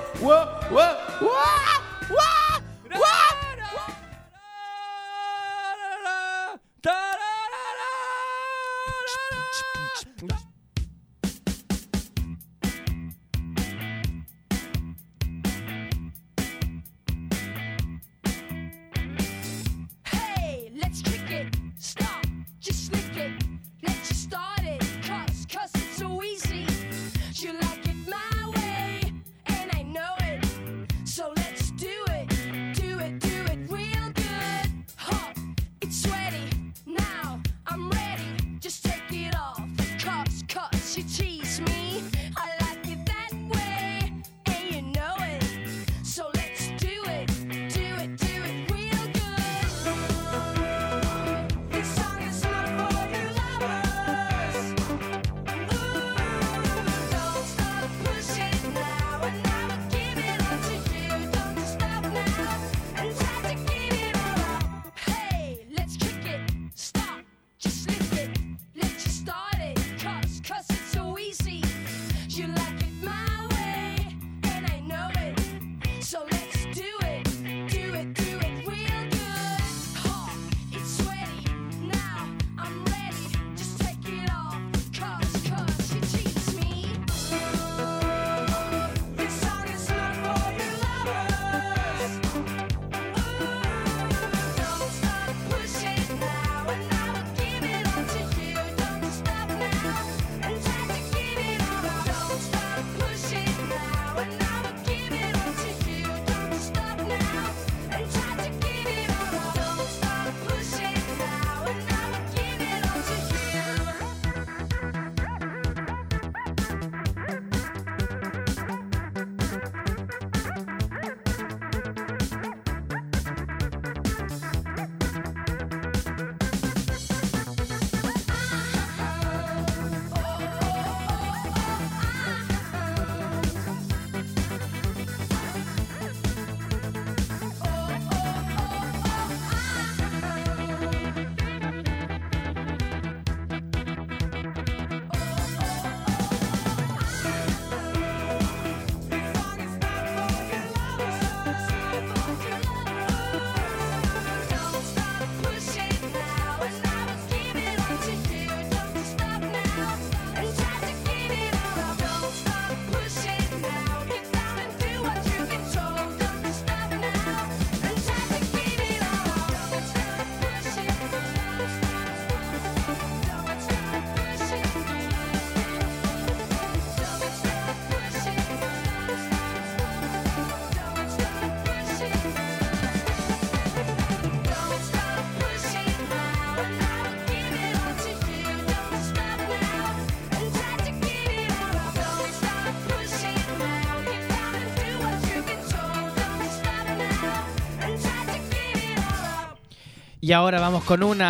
[SPEAKER 2] Y ahora vamos con una.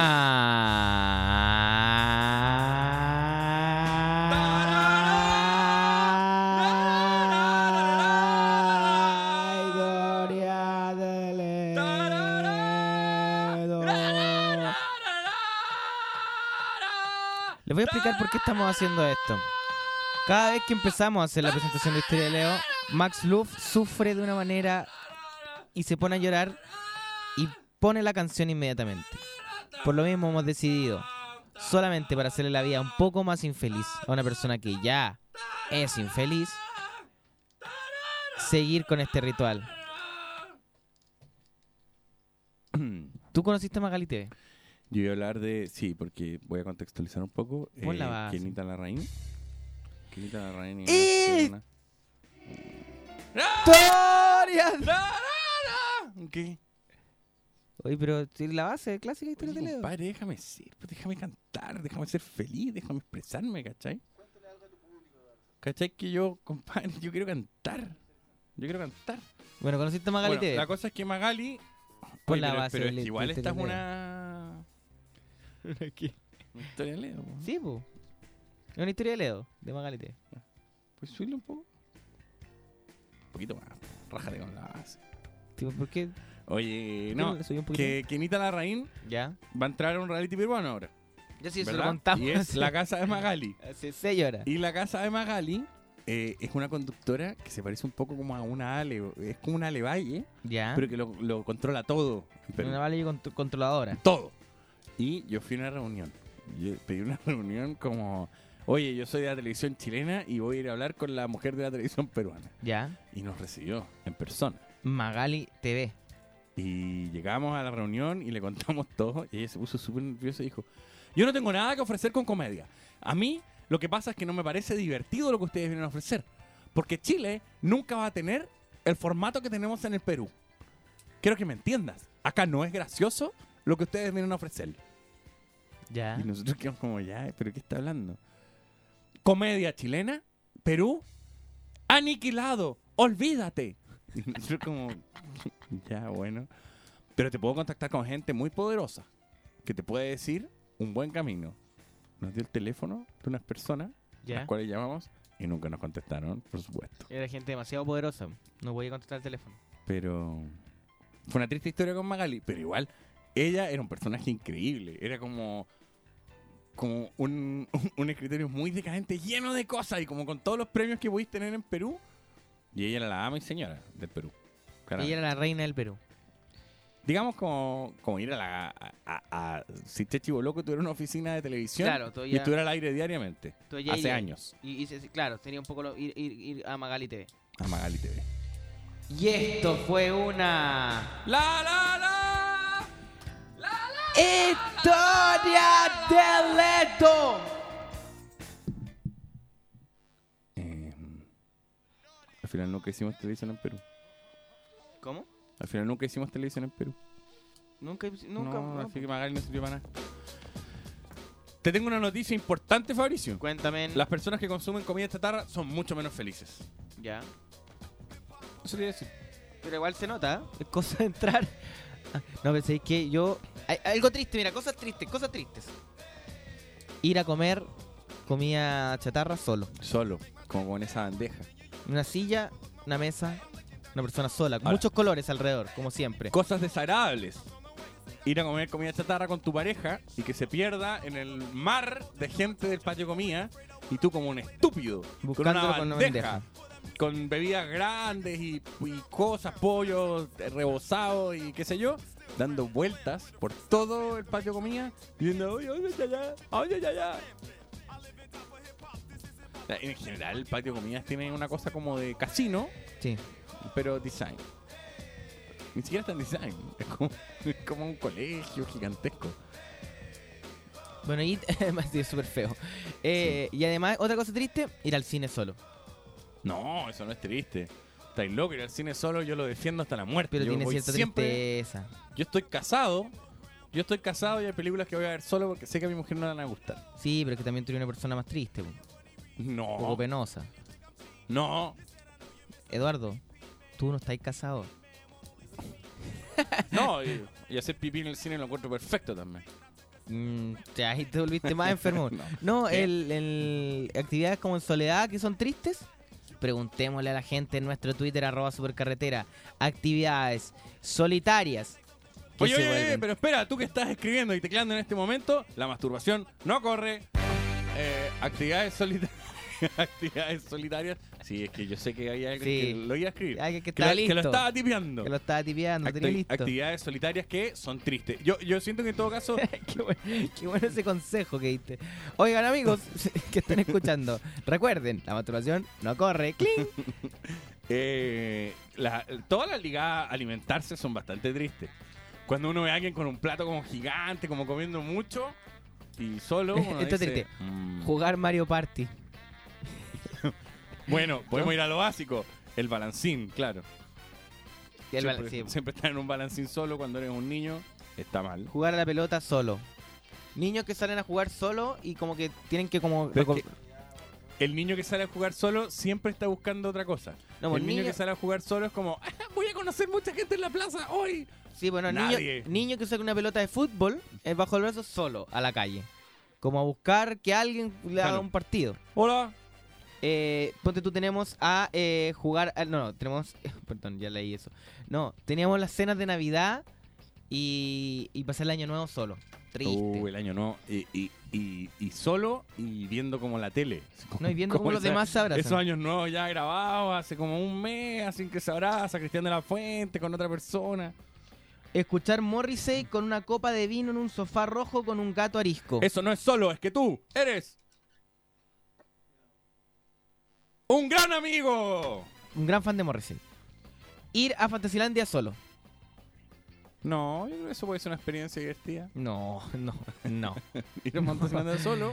[SPEAKER 2] Les voy a explicar por qué estamos haciendo esto. Cada vez que empezamos a hacer la presentación de Historia de Leo, Max Luff sufre de una manera y se pone a llorar pone la canción inmediatamente. Por lo mismo hemos decidido, solamente para hacerle la vida un poco más infeliz a una persona que ya es infeliz, seguir con este ritual. ¿Tú conociste a Magali TV?
[SPEAKER 3] Yo voy a hablar de. Sí, porque voy a contextualizar un poco.
[SPEAKER 2] Pon la.
[SPEAKER 3] Kenita Larraín. Kenita Larraín.
[SPEAKER 2] ¡Eh!
[SPEAKER 3] una-
[SPEAKER 2] ¡Historia!
[SPEAKER 3] ¿Qué?
[SPEAKER 2] Oye, pero la base clásica Historia
[SPEAKER 3] Oye,
[SPEAKER 2] de Leo.
[SPEAKER 3] compadre, déjame ser, pues, déjame cantar, déjame ser feliz, déjame expresarme, ¿cachai? ¿Cachai? Que yo, compadre, yo quiero cantar. Yo quiero cantar.
[SPEAKER 2] Bueno, conociste a Magali
[SPEAKER 3] Bueno, la cosa es que Magali. Oye,
[SPEAKER 2] la
[SPEAKER 3] pero,
[SPEAKER 2] base
[SPEAKER 3] pero es que igual esta es una.
[SPEAKER 2] ¿Qué?
[SPEAKER 3] una historia de Leo. po.
[SPEAKER 2] Sí, po. Es una historia de Leo, de Magali TV.
[SPEAKER 3] Pues subirle un poco. Un poquito más. Rájate con la base.
[SPEAKER 2] Tipo, ¿Por qué?
[SPEAKER 3] Oye,
[SPEAKER 2] ¿Por qué
[SPEAKER 3] no. Que Kenita Larraín
[SPEAKER 2] Ya.
[SPEAKER 3] va a entrar a un reality peruano ahora.
[SPEAKER 2] Ya sí, eso lo contamos.
[SPEAKER 3] Y es la casa de Magali.
[SPEAKER 2] Hace seis horas.
[SPEAKER 3] Y la casa de Magali eh, es una conductora que se parece un poco como a una Ale. Es como una Ale Valle,
[SPEAKER 2] Ya.
[SPEAKER 3] pero que lo, lo controla todo.
[SPEAKER 2] Una contro- controladora.
[SPEAKER 3] Todo. Y yo fui a una reunión. Yo pedí una reunión como Oye, yo soy de la televisión chilena y voy a ir a hablar con la mujer de la televisión peruana.
[SPEAKER 2] Ya.
[SPEAKER 3] Y nos recibió en persona.
[SPEAKER 2] Magali TV.
[SPEAKER 3] Y llegamos a la reunión y le contamos todo. Y ella se puso súper nerviosa y dijo: Yo no tengo nada que ofrecer con comedia. A mí lo que pasa es que no me parece divertido lo que ustedes vienen a ofrecer. Porque Chile nunca va a tener el formato que tenemos en el Perú. Quiero que me entiendas. Acá no es gracioso lo que ustedes vienen a ofrecer.
[SPEAKER 2] Ya.
[SPEAKER 3] Y nosotros quedamos como, ya, ¿pero qué está hablando? Comedia chilena, Perú, aniquilado, olvídate. Y nosotros como, ya, bueno. Pero te puedo contactar con gente muy poderosa que te puede decir un buen camino. Nos dio el teléfono de unas personas,
[SPEAKER 2] Ya.
[SPEAKER 3] las cuales llamamos, y nunca nos contestaron, por supuesto.
[SPEAKER 2] Era gente demasiado poderosa. No voy a contestar el teléfono.
[SPEAKER 3] Pero fue una triste historia con Magali, pero igual ella era un personaje increíble, era como como un, un escritorio muy decadente, lleno de cosas y como con todos los premios que podéis tener en Perú. Y ella era la ama y señora del Perú. Claramente.
[SPEAKER 2] Ella era la reina del Perú.
[SPEAKER 3] Digamos como, como ir a la... A, a- a- si Chechi Boloco tuviera una oficina de televisión
[SPEAKER 2] Claro, tú
[SPEAKER 3] y
[SPEAKER 2] ya-
[SPEAKER 3] estuviera al aire diariamente.
[SPEAKER 2] Ya
[SPEAKER 3] hace años.
[SPEAKER 2] Y, claro, tenía un poco lo- ir, ir- ir a Magali TV.
[SPEAKER 3] A Magali TV.
[SPEAKER 2] Y esto fue una
[SPEAKER 3] ¡La, la, la!
[SPEAKER 2] historia de Leto.
[SPEAKER 3] Eh, al final nunca hicimos televisión en Perú.
[SPEAKER 2] ¿Cómo?
[SPEAKER 3] Al final nunca hicimos televisión en Perú.
[SPEAKER 2] Nunca, nunca.
[SPEAKER 3] No,
[SPEAKER 2] no.
[SPEAKER 3] así que Magali no sirvió para nada. Te tengo una noticia importante, Fabricio.
[SPEAKER 2] Cuéntame.
[SPEAKER 3] Las personas que consumen comida chatarra son mucho menos felices.
[SPEAKER 2] Ya.
[SPEAKER 3] Eso quería decir.
[SPEAKER 2] Pero igual se nota, ¿eh? es cosa de entrar. No, pensé que yo. hay- algo triste, mira, cosas tristes, cosas tristes. Ir a comer comida chatarra solo.
[SPEAKER 3] Solo, como con esa bandeja.
[SPEAKER 2] Una silla, una mesa, una persona sola, con
[SPEAKER 3] Ahora.
[SPEAKER 2] muchos colores alrededor, como siempre.
[SPEAKER 3] Cosas desagradables. Ir a comer comida chatarra con tu pareja y que se pierda en el mar de gente del patio comida y tú como un estúpido con una
[SPEAKER 2] Buscándolo con una
[SPEAKER 3] bandeja, con bebidas grandes y, y cosas, pollo eh, rebozado y qué sé yo, dando vueltas por todo el patio comida diciendo, oye, oye, ya, ya, oye, ya, ya. En general, el patio comidas tiene una cosa como de casino,
[SPEAKER 2] Sí.
[SPEAKER 3] pero design. Ni siquiera está en design. Es como, es como un colegio gigantesco.
[SPEAKER 2] Bueno, y además es súper feo. Eh, Y además, otra cosa triste, ir al cine solo.
[SPEAKER 3] No, eso no es triste. Estáis loco ir al cine solo, yo lo defiendo hasta la muerte.
[SPEAKER 2] Pero
[SPEAKER 3] Yo
[SPEAKER 2] tiene cierta
[SPEAKER 3] siempre-
[SPEAKER 2] tristeza.
[SPEAKER 3] Yo estoy casado. Yo estoy casado y hay películas que voy a ver solo porque sé que a mi mujer no le van a gustar.
[SPEAKER 2] Sí, pero es que también tú eres una persona más triste, po. un
[SPEAKER 3] No.
[SPEAKER 2] poco penosa.
[SPEAKER 3] No.
[SPEAKER 2] Eduardo, tú no estás casado.
[SPEAKER 3] No, y, y hacer pipí en el cine lo encuentro perfecto también.
[SPEAKER 2] Mm, ya, ahí te volviste más enfermo.
[SPEAKER 3] No.
[SPEAKER 2] no, el, el- actividades como en soledad que son tristes. Preguntémosle a la gente en nuestro Twitter, arroba supercarretera. Actividades solitarias.
[SPEAKER 3] Oye, oye, oye, pero espera, tú que estás escribiendo y tecleando en este momento, la masturbación no corre. Eh, actividades solitarias. actividades solitarias. Sí, es que yo sé que hay alguien
[SPEAKER 2] Sí.
[SPEAKER 3] que lo iba a escribir.
[SPEAKER 2] Alguien que
[SPEAKER 3] lo, que lo
[SPEAKER 2] listo.
[SPEAKER 3] estaba tipeando.
[SPEAKER 2] Que lo estaba tipeando,
[SPEAKER 3] Acti-
[SPEAKER 2] listo.
[SPEAKER 3] actividades solitarias que son tristes. Yo, yo siento que en todo caso.
[SPEAKER 2] qué, bueno, qué bueno ese consejo que diste. Oigan, amigos que estén escuchando, recuerden, la masturbación no corre. ¡Cling!
[SPEAKER 3] eh, la- todas las ligadas a alimentarse son bastante tristes. Cuando uno ve a alguien con un plato como gigante, como comiendo mucho y solo. uno
[SPEAKER 2] Esto es triste.
[SPEAKER 3] "Mm".
[SPEAKER 2] Jugar Mario Party.
[SPEAKER 3] Bueno, podemos ir a lo básico. El balancín, claro.
[SPEAKER 2] El
[SPEAKER 3] siempre,
[SPEAKER 2] bala- sí.
[SPEAKER 3] siempre estar en un balancín solo cuando eres un niño está mal.
[SPEAKER 2] Jugar a la pelota solo. Niños que salen a jugar solo y como que tienen que como...
[SPEAKER 3] Pero
[SPEAKER 2] reco-
[SPEAKER 3] es que el niño que sale a jugar solo siempre está buscando otra cosa.
[SPEAKER 2] No, pues,
[SPEAKER 3] el niño,
[SPEAKER 2] niño-
[SPEAKER 3] que sale a jugar solo es como, "Ah, voy a conocer mucha gente en la plaza hoy.
[SPEAKER 2] Sí, bueno, niño,
[SPEAKER 3] Nadie.
[SPEAKER 2] niño que saca una pelota de fútbol eh, bajo el brazo solo a la calle. Como a buscar que alguien le haga
[SPEAKER 3] Claro.
[SPEAKER 2] un partido.
[SPEAKER 3] Hola.
[SPEAKER 2] Eh, ponte tú tenemos a eh, jugar... a- no, no, tenemos... Perdón, ya leí eso. No, teníamos las cenas de Navidad y, y pasar el año nuevo solo. Triste.
[SPEAKER 3] Uh, el año no. Y, y, y, y solo y viendo como la tele.
[SPEAKER 2] No, y viendo cómo los
[SPEAKER 3] esa-
[SPEAKER 2] demás se abrazan.
[SPEAKER 3] Esos años nuevos ya grabados hace como un mes, así que se abraza Cristian de la Fuente con otra persona.
[SPEAKER 2] Escuchar Morrissey con una copa de vino en un sofá rojo con un gato arisco.
[SPEAKER 3] Eso no es solo, es que tú eres ¡Un gran amigo!
[SPEAKER 2] Un gran fan de Morrissey. Ir a Fantasylandia solo.
[SPEAKER 3] No, yo creo que eso puede ser una experiencia divertida.
[SPEAKER 2] No, no, no.
[SPEAKER 3] Ir a Fantasylandia solo.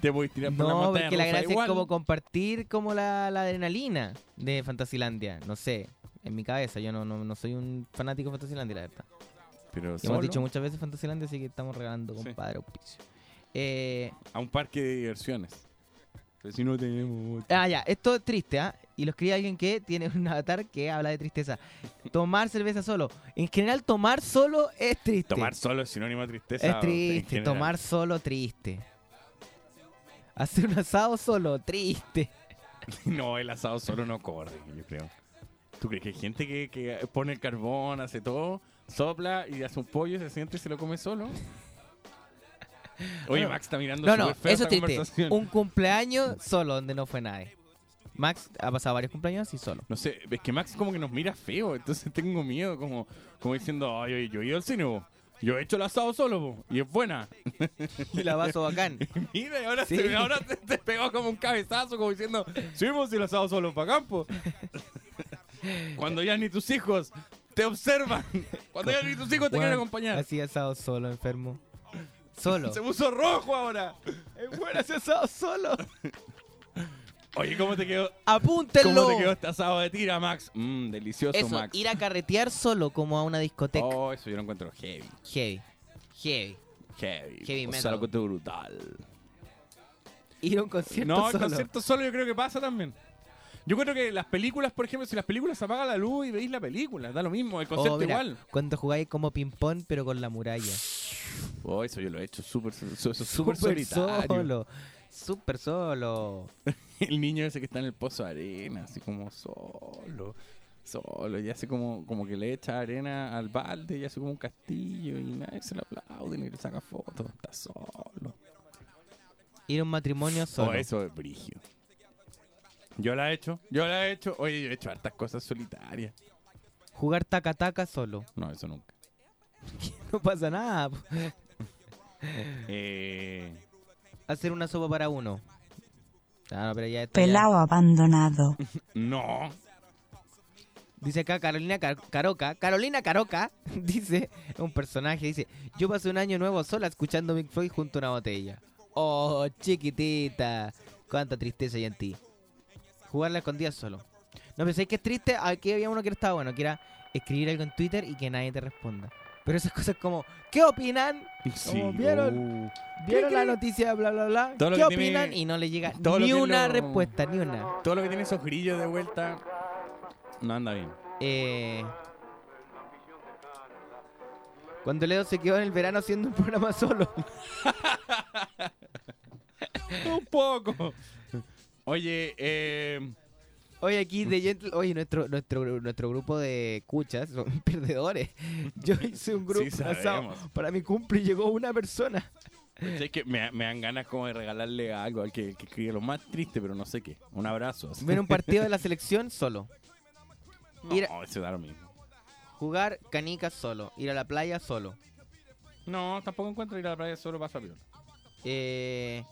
[SPEAKER 3] Te voy a tirar por la
[SPEAKER 2] No,
[SPEAKER 3] montaña
[SPEAKER 2] porque la gracia
[SPEAKER 3] igual.
[SPEAKER 2] es como compartir como la, la adrenalina de Fantasylandia. No sé, en mi cabeza. Yo no, no, no soy un fanático de Fantasylandia, la verdad.
[SPEAKER 3] Pero solo,
[SPEAKER 2] Hemos dicho muchas veces Fantasylandia, así que estamos regalando,
[SPEAKER 3] Sí.
[SPEAKER 2] compadre, auspicio. Eh,
[SPEAKER 3] a un parque de diversiones. Si no tenemos...
[SPEAKER 2] ah, ya, esto es triste, ¿ah? Y lo escribe alguien que tiene un avatar que habla de tristeza. Tomar cerveza solo. En general, tomar solo es triste.
[SPEAKER 3] Tomar solo es sinónimo de tristeza.
[SPEAKER 2] es triste. Tomar solo, triste. Hacer un asado solo, triste.
[SPEAKER 3] No, el asado solo no corre, yo creo. ¿Tú crees que hay gente que, que pone el carbón, hace todo, sopla y hace un pollo, se siente y se lo come solo? Oye, Max está mirando
[SPEAKER 2] No, no, eso es triste. Un cumpleaños solo donde no fue nadie. Max ha pasado varios cumpleaños así solo.
[SPEAKER 3] No sé, es que Max como que nos mira feo, entonces tengo miedo, como, como diciendo, ay, oye, yo he ido al cine, bo. yo he hecho el asado solo, bo, y es buena.
[SPEAKER 2] Y la vaso bacán.
[SPEAKER 3] Mira, y ahora,
[SPEAKER 2] Sí.
[SPEAKER 3] te, ahora te, te pegó como un cabezazo, como diciendo, subimos el asado solo para campo. Cuando ya ni tus hijos te observan, cuando ya ni tus hijos te quieren acompañar.
[SPEAKER 2] Así asado solo, enfermo. Solo.
[SPEAKER 3] Se puso rojo ahora.
[SPEAKER 2] Es bueno ese asado solo.
[SPEAKER 3] Oye, ¿cómo te quedó?
[SPEAKER 2] Apúntenlo.
[SPEAKER 3] ¿Cómo te quedó este asado de tira, Max? Mmm, delicioso,
[SPEAKER 2] Eso,
[SPEAKER 3] Max.
[SPEAKER 2] ir a carretear solo como a una discoteca.
[SPEAKER 3] Oh, eso yo lo encuentro heavy.
[SPEAKER 2] Heavy. Heavy.
[SPEAKER 3] Heavy.
[SPEAKER 2] Heavy
[SPEAKER 3] o sea,
[SPEAKER 2] metal.
[SPEAKER 3] lo encuentro brutal.
[SPEAKER 2] Ir a un concierto
[SPEAKER 3] No, el
[SPEAKER 2] solo.
[SPEAKER 3] concierto solo yo creo que pasa también. Yo creo que las películas, por ejemplo, si las películas se apaga la luz y veis la película, da lo mismo, el concierto
[SPEAKER 2] Oh, mira,
[SPEAKER 3] igual.
[SPEAKER 2] Cuando jugáis como ping-pong, pero con la muralla.
[SPEAKER 3] Oh, eso yo lo he hecho súper súper solitario.
[SPEAKER 2] solo. Súper solo.
[SPEAKER 3] El niño ese que está en el pozo de arena, así como solo. Solo, y hace como, como que le echa arena al balde y hace como un castillo y nadie se lo aplaude ni le saca fotos. Está solo.
[SPEAKER 2] Ir a un matrimonio solo.
[SPEAKER 3] Oh, eso es brigio. Yo la he hecho, yo la he hecho. Oye, yo he hecho hartas cosas solitarias.
[SPEAKER 2] Jugar taca-taca solo.
[SPEAKER 3] No, eso nunca.
[SPEAKER 2] No pasa nada. po.
[SPEAKER 3] Eh,
[SPEAKER 2] Hacer una sopa para uno. Ah, no, pero ya esto
[SPEAKER 7] Pelao abandonado.
[SPEAKER 3] no.
[SPEAKER 2] Dice acá Carolina Car- Caroca, Carolina Caroca, dice, un personaje, dice, yo pasé un año nuevo sola escuchando Big Floyd junto a una botella. Oh, chiquitita, cuánta tristeza hay en ti. Jugar la escondida solo. No penséis que es triste, aquí había uno que estaba bueno, que era escribir algo en Twitter y que nadie te responda. Pero esas cosas como, ¿qué opinan?
[SPEAKER 3] Sí,
[SPEAKER 2] Como, ¿Vieron,
[SPEAKER 3] uh.
[SPEAKER 2] ¿vieron
[SPEAKER 3] ¿Qué
[SPEAKER 2] la noticia, bla, bla, bla?
[SPEAKER 3] Todo
[SPEAKER 2] ¿Qué
[SPEAKER 3] tiene-
[SPEAKER 2] opinan? Y no le llega ni una
[SPEAKER 3] lo-
[SPEAKER 2] respuesta, ni una.
[SPEAKER 3] Todo lo que tiene esos grillos de vuelta no anda bien.
[SPEAKER 2] Eh, cuando Leo se quedó en el verano haciendo un programa solo.
[SPEAKER 3] Un poco. Oye, eh,
[SPEAKER 2] Oye, aquí de Gentle, oye, nuestro, nuestro, nuestro grupo de cuchas son perdedores. Yo hice un grupo
[SPEAKER 3] Sí,
[SPEAKER 2] asado
[SPEAKER 3] sabemos.
[SPEAKER 2] para mi cumple y llegó una persona.
[SPEAKER 3] es que me, me dan ganas como de regalarle algo al que, que escribe lo más triste, pero no sé qué. Un abrazo.
[SPEAKER 2] Ver un partido de la selección solo. Ir
[SPEAKER 3] No, eso da lo mismo.
[SPEAKER 2] jugar canicas solo. Ir a la playa solo.
[SPEAKER 3] No, tampoco encuentro ir a la playa solo pasa peor.
[SPEAKER 2] Eh,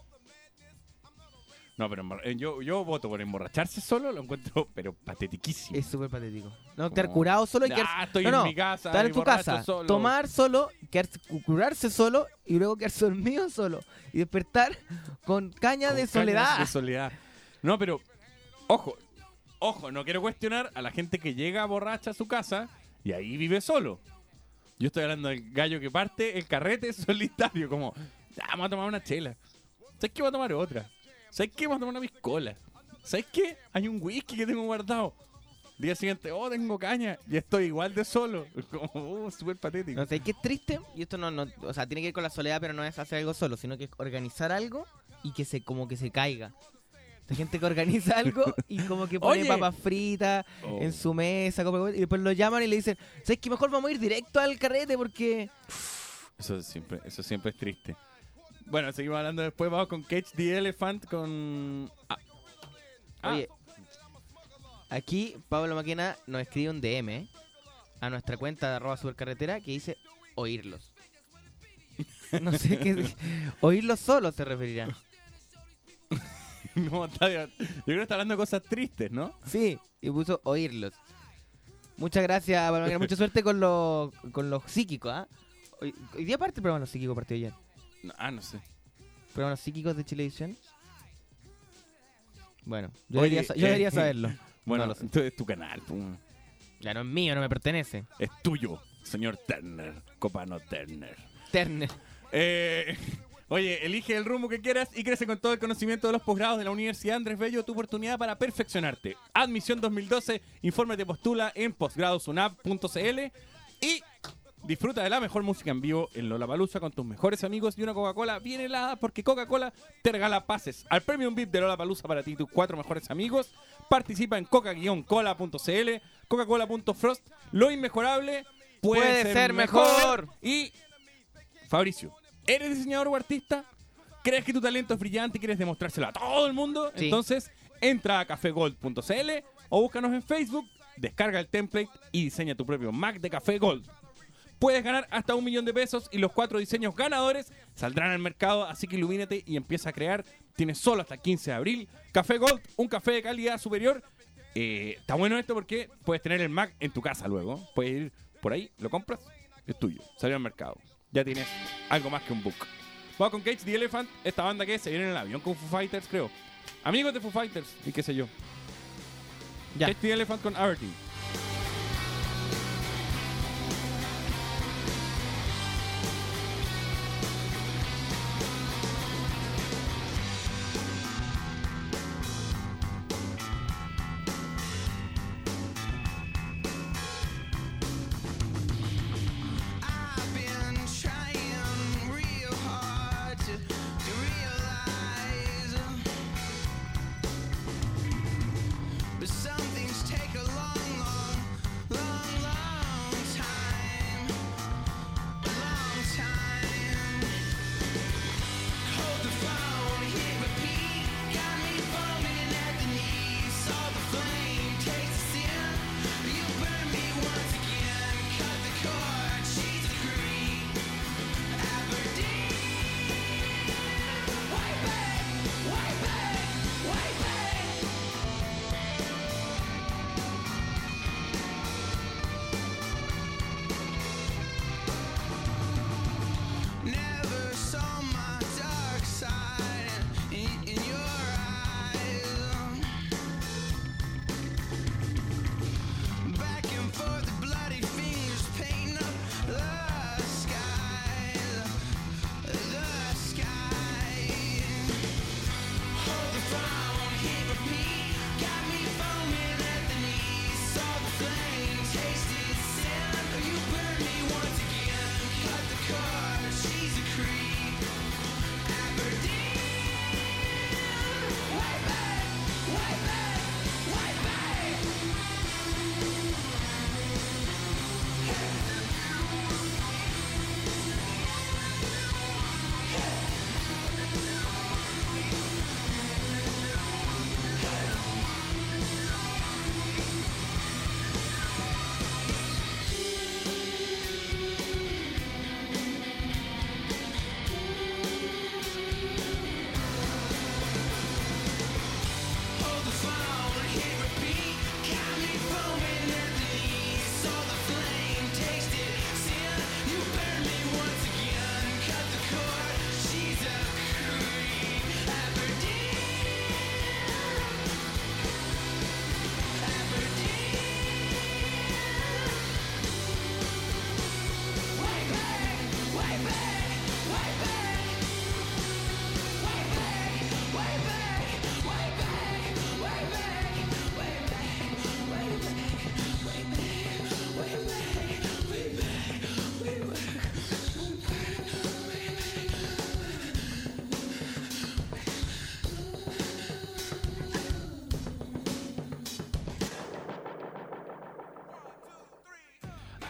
[SPEAKER 3] No, pero eh, yo, yo voto por emborracharse solo, lo encuentro, pero patetiquísimo.
[SPEAKER 2] es súper patético. No, quedar
[SPEAKER 3] Como,
[SPEAKER 2] curado solo y
[SPEAKER 3] "Ah,
[SPEAKER 2] quedarse...
[SPEAKER 3] estoy
[SPEAKER 2] no,
[SPEAKER 3] en mi casa,
[SPEAKER 2] estar en tu
[SPEAKER 3] borracho
[SPEAKER 2] casa,
[SPEAKER 3] solo".
[SPEAKER 2] tomar solo, quedarse, curarse solo y luego quedarse dormido solo. Y despertar con caña
[SPEAKER 3] Con
[SPEAKER 2] de
[SPEAKER 3] cañas
[SPEAKER 2] soledad.
[SPEAKER 3] de soledad. No, pero, ojo, ojo, no quiero cuestionar a la gente que llega borracha a su casa y ahí vive solo. Yo estoy hablando del gallo que parte el carrete solitario, como, "Ya, vamos a tomar una chela. ¿Sabes qué? Voy a tomar otra. ¿Sabes qué? Vamos a tomar una piscola. ¿Sabes qué? Hay un whisky que tengo guardado. Día siguiente, oh, tengo caña. Y estoy igual de solo. Como, uh, súper patético.
[SPEAKER 2] No sé, que es triste, y esto no, no, o sea, tiene que ver con la soledad, pero no es hacer algo solo, sino que es organizar algo y que se, como que se caiga. Hay gente que organiza algo y como que pone
[SPEAKER 3] Oye.
[SPEAKER 2] papas fritas
[SPEAKER 3] Oh.
[SPEAKER 2] en su mesa, como- y después lo llaman y le dicen, ¿sabes que mejor vamos a ir directo al carrete porque...
[SPEAKER 3] Eso siempre, eso siempre es triste. Bueno, seguimos hablando después. Vamos con Cage the Elephant con. Ah. Ah,
[SPEAKER 2] Oye, aquí Pablo Maquena nos escribe un DM a nuestra cuenta de arroba supercarretera que dice oírlos. No sé qué. Oírlos solo se referirá.
[SPEAKER 3] no, está, yo creo que está hablando de cosas tristes, ¿no?
[SPEAKER 2] Sí, y puso oírlos. Muchas gracias, Palomera. Mucha suerte con los, con los psíquicos, ¿ah? Hoy, hoy día parte el programa los psíquicos partió ayer.
[SPEAKER 3] No, ah, no sé.
[SPEAKER 2] ¿Programa de los psíquicos de Chilevisión? Bueno, yo,
[SPEAKER 3] Oye,
[SPEAKER 2] debería, sa- yo
[SPEAKER 3] eh,
[SPEAKER 2] debería saberlo.
[SPEAKER 3] Bueno,
[SPEAKER 2] No lo sé.
[SPEAKER 3] entonces es tu canal. pues.
[SPEAKER 2] Ya no es mío, no me pertenece.
[SPEAKER 3] Es tuyo, señor Turner. Copano Turner.
[SPEAKER 2] Turner.
[SPEAKER 3] Eh, oye, elige el rumbo que quieras y crece con todo el conocimiento de los posgrados de la Universidad Andrés Bello, tu oportunidad para perfeccionarte. Admisión 2012, infórmate, postula en posgradosunab.cl y disfruta de la mejor música en vivo en Lollapalooza con tus mejores amigos y una Coca-Cola bien helada porque Coca-Cola te regala pases al Premium VIP de Lollapalooza para ti y tus cuatro mejores amigos. Participa en coca-cola.cl, coca-cola.frost. Lo inmejorable puede,
[SPEAKER 2] Puede ser mejor.
[SPEAKER 3] Y Fabricio, ¿eres diseñador o artista? ¿Crees que tu talento es brillante y quieres demostrárselo a todo el mundo?
[SPEAKER 2] Sí.
[SPEAKER 3] Entonces, entra a cafegold.cl o búscanos en Facebook, descarga el template y diseña tu propio Mac de Café Gold. Puedes ganar hasta un millón de pesos y los cuatro diseños ganadores saldrán al mercado, así que ilumínate y empieza a crear. Tienes solo hasta el 15 de abril. Café Gold, un café de calidad superior. Eh, está bueno esto porque puedes tener el Mac en tu casa luego. Puedes ir por ahí, lo compras, es tuyo. Salió al mercado. Ya tienes algo más que un book. Vamos con Cage the Elephant, esta banda que se viene en el avión con Foo Fighters, creo. Amigos de Foo Fighters y qué sé yo.
[SPEAKER 2] Ya.
[SPEAKER 3] Cage the Elephant con Averty.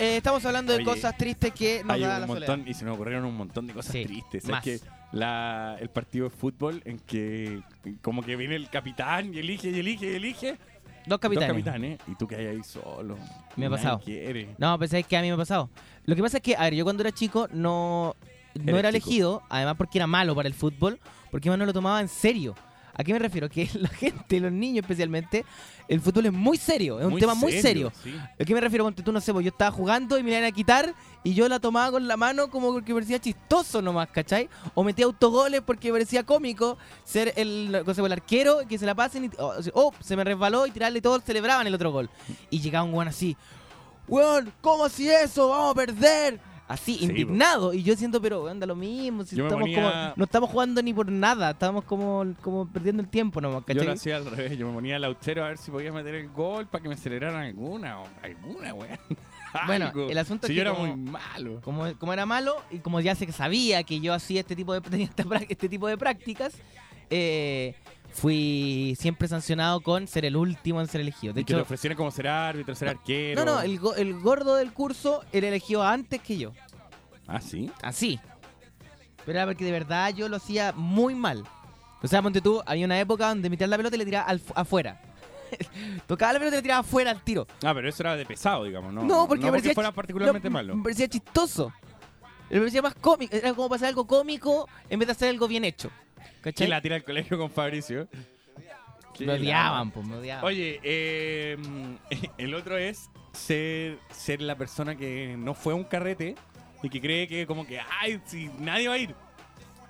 [SPEAKER 2] Eh, estamos hablando de cosas tristes que nos
[SPEAKER 3] Hay
[SPEAKER 2] da
[SPEAKER 3] un
[SPEAKER 2] la
[SPEAKER 3] montón,
[SPEAKER 2] soledad.
[SPEAKER 3] y se me ocurrieron un montón de cosas
[SPEAKER 2] Sí,
[SPEAKER 3] tristes.
[SPEAKER 2] más.
[SPEAKER 3] ¿Sabes que la, el partido de fútbol en que como que viene el capitán y elige y elige y elige?
[SPEAKER 2] Dos capitanes.
[SPEAKER 3] Dos capitanes. Y tú que hay ahí solo.
[SPEAKER 2] Me ha pasado.
[SPEAKER 3] quiere.
[SPEAKER 2] No, pensé que a mí me ha pasado. Lo que pasa es que, a ver, yo cuando era chico no, no era
[SPEAKER 3] chico.
[SPEAKER 2] elegido, además porque era malo para el fútbol, porque yo no lo tomaba en serio. ¿A qué me refiero? Que la gente, los niños especialmente, el fútbol es muy serio, es un
[SPEAKER 3] Muy
[SPEAKER 2] tema muy
[SPEAKER 3] serio,
[SPEAKER 2] serio.
[SPEAKER 3] sí.
[SPEAKER 2] ¿A qué me refiero? Ponte tú, no sé, pues yo estaba jugando y me la iban a quitar y yo la tomaba con la mano como porque parecía chistoso nomás, ¿cachai? O metía autogoles porque parecía cómico ser el, no sé, el arquero que se la pasen y, oh, oh, se me resbaló y tirarle todo, celebraban el otro gol. Y llegaba un weón así, weón, ¿cómo así eso? Vamos a perder. Así,
[SPEAKER 3] Sí,
[SPEAKER 2] indignado. Y yo siento, pero weón, da lo mismo. Si
[SPEAKER 3] Yo
[SPEAKER 2] estamos
[SPEAKER 3] ponía-
[SPEAKER 2] como, no estamos jugando ni por nada, estamos como, como perdiendo el tiempo nomás,
[SPEAKER 3] Yo lo hacía al revés, yo me ponía al autero a ver si podía meter el gol para que me celebraran alguna o alguna, weón.
[SPEAKER 2] Bueno,
[SPEAKER 3] Algo.
[SPEAKER 2] el asunto
[SPEAKER 3] si
[SPEAKER 2] es
[SPEAKER 3] yo
[SPEAKER 2] que
[SPEAKER 3] era
[SPEAKER 2] como-
[SPEAKER 3] muy malo.
[SPEAKER 2] Como, como era malo y como ya se sabía que yo hacía este tipo de, tenía prá- este tipo de prácticas, eh, fui siempre sancionado con ser el último en ser elegido. De
[SPEAKER 3] y que te
[SPEAKER 2] hecho,
[SPEAKER 3] ofrecieran como ser árbitro, ser arquero.
[SPEAKER 2] no, no, el, go- el gordo del curso era elegido antes que yo.
[SPEAKER 3] Ah, sí.
[SPEAKER 2] Así. Pero era porque de verdad yo lo hacía muy mal. O sea, ponte tú, había una época donde me tiraba la pelota y le tiraba al- afuera. Tocaba la pelota y le tiraba afuera al tiro.
[SPEAKER 3] Ah, pero eso era de pesado, digamos, ¿no?
[SPEAKER 2] No, porque me parecía
[SPEAKER 3] fuera particularmente
[SPEAKER 2] no,
[SPEAKER 3] malo.
[SPEAKER 2] Me parecía chistoso. Me parecía más cómico. Era como pasar algo cómico en vez de hacer algo bien hecho. ¿Cachai?
[SPEAKER 3] Que la tira al colegio con Fabricio.
[SPEAKER 2] Me odiaban, pues, me odiaban.
[SPEAKER 3] Oye, eh, el otro es ser, ser la persona que no fue a un carrete y que cree que como que, ay, si nadie va a ir.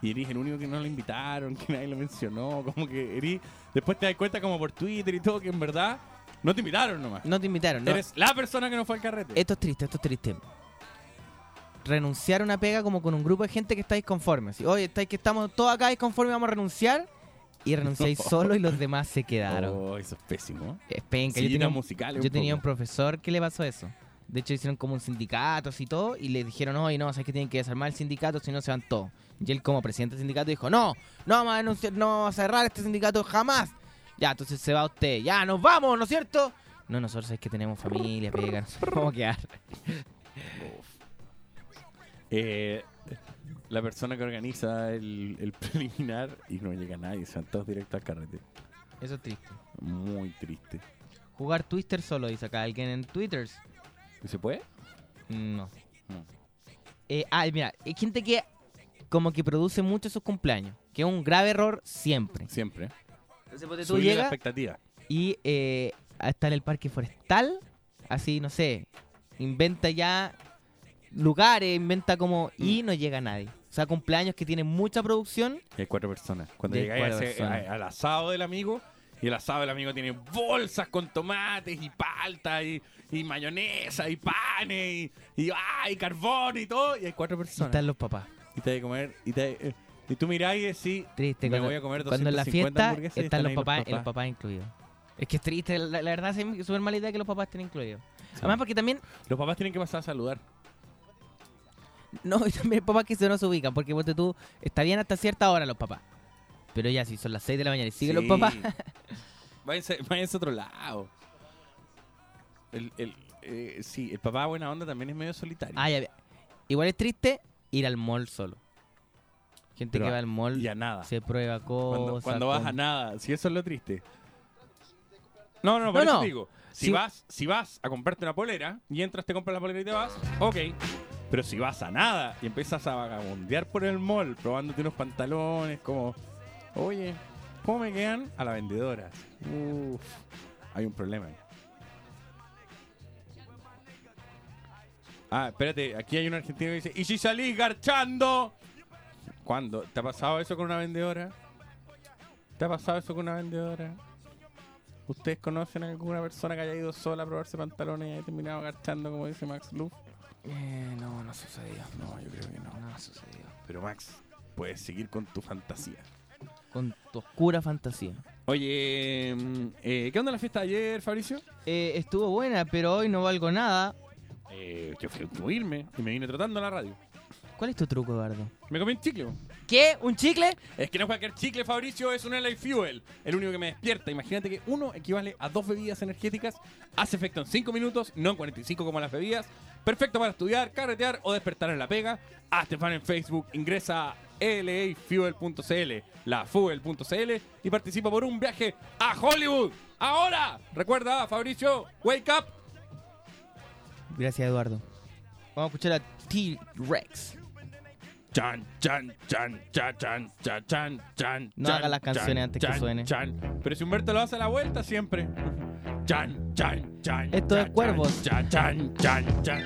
[SPEAKER 3] Y eres el único que no lo invitaron, que nadie lo mencionó, como que eres... Después te das cuenta como por Twitter y todo que en verdad no te invitaron nomás.
[SPEAKER 2] No te invitaron, ¿no?
[SPEAKER 3] Eres la persona que no fue al carrete.
[SPEAKER 2] Esto es triste, esto es triste. Renunciar a una pega como con un grupo de gente que estáis conformes. Así, Oye, estáis que estamos todos acá disconformes, vamos a renunciar. Y renunciáis solo y los demás se quedaron.
[SPEAKER 3] Oh, eso es pésimo.
[SPEAKER 2] Es penca. Yo
[SPEAKER 3] Sillitas
[SPEAKER 2] tenía, yo
[SPEAKER 3] un
[SPEAKER 2] tenía un profesor que le pasó eso. De hecho, hicieron como un sindicato y todo. Y le dijeron, oye, no, sabes que tienen que desarmar el sindicato, si no se van todos. Y él, como presidente del sindicato, dijo, no, no vamos a, denunciar, no vamos a cerrar este sindicato jamás. Ya, entonces se va usted. Ya, nos vamos, ¿no es cierto? No, nosotros es que tenemos familia, pega, no sabemos cómo quedar.
[SPEAKER 3] Eh, la persona que organiza el, el preliminar y no llega nadie, se van todos directo al carrete.
[SPEAKER 2] Eso es triste.
[SPEAKER 3] Muy triste.
[SPEAKER 2] Jugar Twister solo, dice acá alguien en Twitter.
[SPEAKER 3] ¿Y se puede?
[SPEAKER 2] No.
[SPEAKER 3] No.
[SPEAKER 2] Eh, ah, mira, hay gente que como que produce mucho sus cumpleaños, que es un grave error siempre.
[SPEAKER 3] Siempre.
[SPEAKER 2] Entonces, tú
[SPEAKER 3] la expectativa.
[SPEAKER 2] y eh, está en el parque forestal, así, no sé, inventa ya lugares, inventa como... Y no llega nadie. O sea, cumpleaños que tienen mucha producción.
[SPEAKER 3] Y hay cuatro personas. Cuando
[SPEAKER 2] hay
[SPEAKER 3] llegáis a
[SPEAKER 2] cuatro
[SPEAKER 3] ese-
[SPEAKER 2] personas.
[SPEAKER 3] a- al asado del amigo, y el asado del amigo tiene bolsas con tomates y palta y, y mayonesa y panes y, y, ah, y carbón y todo, y hay cuatro
[SPEAKER 2] Y
[SPEAKER 3] personas.
[SPEAKER 2] están los papás.
[SPEAKER 3] Y te hay que comer, y, te, eh, y tú mirás y decís,
[SPEAKER 2] Triste.
[SPEAKER 3] me
[SPEAKER 2] cuando,
[SPEAKER 3] voy a comer
[SPEAKER 2] cuando en la
[SPEAKER 3] 250
[SPEAKER 2] fiesta
[SPEAKER 3] hamburguesas y
[SPEAKER 2] están los
[SPEAKER 3] ahí
[SPEAKER 2] papás, y los papás incluidos. Es que es triste, la, la verdad es súper mala idea que los papás estén incluidos. Además porque también,
[SPEAKER 3] Los papás tienen que pasar a saludar.
[SPEAKER 2] no, y también papás que se no se ubican, porque ponte tú, está bien hasta cierta hora los papás. Pero ya si son las 6 de la mañana y siguen los
[SPEAKER 3] Sí.
[SPEAKER 2] papás,
[SPEAKER 3] váyanse, váyanse a otro lado. El, el, eh, sí, el papá buena onda también es medio solitario.
[SPEAKER 2] Ah, ya, igual es triste ir al mall solo. Gente
[SPEAKER 3] Pero
[SPEAKER 2] que va al mall,
[SPEAKER 3] y a nada.
[SPEAKER 2] se prueba cosas.
[SPEAKER 3] Cuando, cuando vas a
[SPEAKER 2] com-
[SPEAKER 3] nada, si eso es lo triste. No, no, por
[SPEAKER 2] No,
[SPEAKER 3] eso
[SPEAKER 2] no.
[SPEAKER 3] te digo. Si,
[SPEAKER 2] Si-
[SPEAKER 3] vas, si vas a comprarte una polera y entras, te compras la polera y te vas, ok. Pero si vas a nada y empiezas a vagabundear por el mall, probándote unos pantalones, como, oye, ¿cómo me quedan? A la vendedora. Uf, hay un problema. Ah, espérate, aquí hay un argentino que dice, ¿y si salís garchando? ¿Cuándo? ¿Te ha pasado eso con una vendedora? ¿Te ha pasado eso con una vendedora? ¿Ustedes conocen a alguna persona que haya ido sola a probarse pantalones y haya terminado garchando, como dice Max Luff?
[SPEAKER 2] Eh, no, no sucedió.
[SPEAKER 3] No, yo creo que no.
[SPEAKER 2] No sucedió.
[SPEAKER 3] Pero Max, puedes seguir con tu fantasía.
[SPEAKER 2] Con tu oscura fantasía.
[SPEAKER 3] Oye, mm, eh, ¿qué onda la fiesta de ayer, Fabricio?
[SPEAKER 2] Eh, estuvo buena, pero hoy no valgo nada.
[SPEAKER 3] Eh, yo fui a incluirme y me vine tratando a la radio.
[SPEAKER 2] ¿Cuál es tu truco, Eduardo?
[SPEAKER 3] Me comí un chicle.
[SPEAKER 2] ¿Qué? ¿Un chicle?
[SPEAKER 3] Es que no cualquier chicle, Fabricio, es un LA Fuel. El único que me despierta. Imagínate que uno equivale a dos bebidas energéticas. Hace efecto en 5 minutos, no en 45 como las bebidas. Perfecto para estudiar, carretear o despertar en la pega. Hazte fan en Facebook, ingresa a lafuel.cl, lafuel.cl y participa por un viaje a Hollywood. Ahora, recuerda, Fabricio, wake up.
[SPEAKER 2] Gracias, Eduardo. Vamos a escuchar a T-Rex.
[SPEAKER 6] Chan, chan, chan, chan, chan, chan, chan, chan.
[SPEAKER 3] No haga las canciones antes que suene.
[SPEAKER 6] Pero si Humberto lo hace a la vuelta siempre. Chan, chan, chan.
[SPEAKER 3] Esto es cuervos.
[SPEAKER 6] Chan, chan, chan, chan.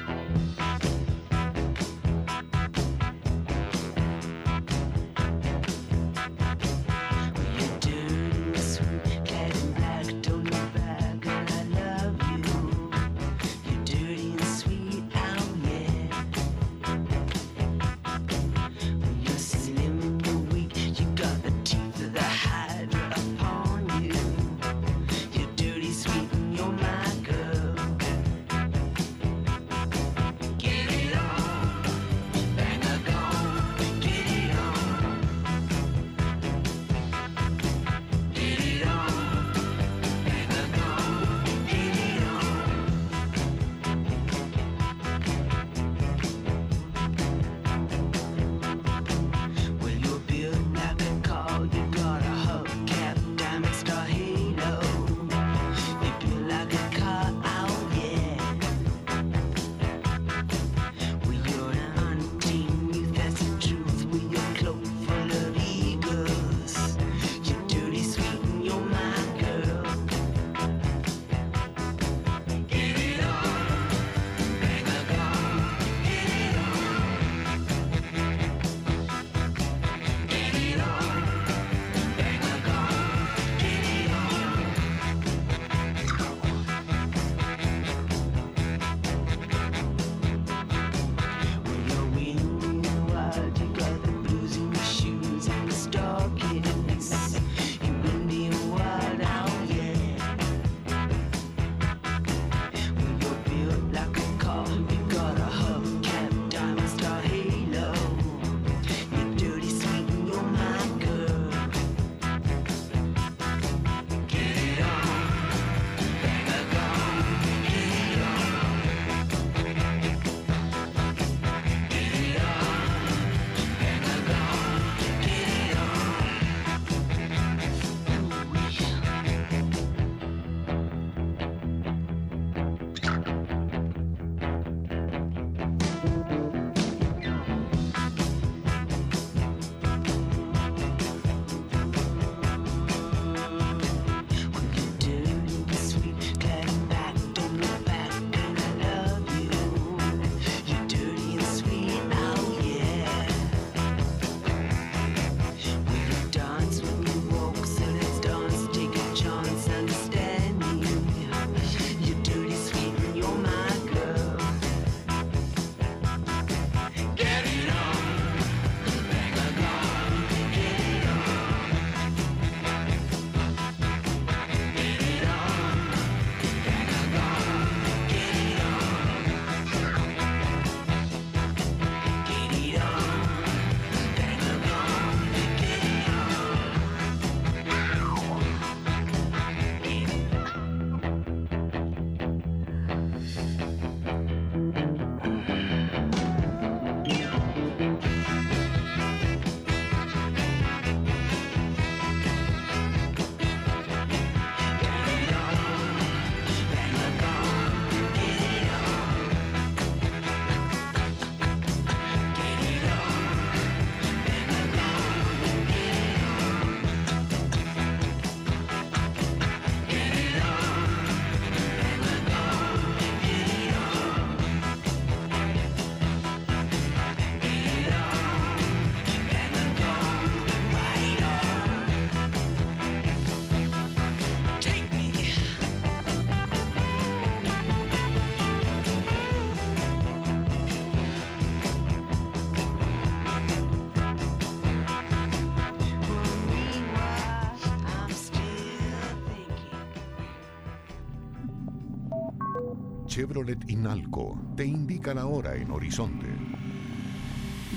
[SPEAKER 13] Chevrolet Inalco te indica la hora en Horizonte.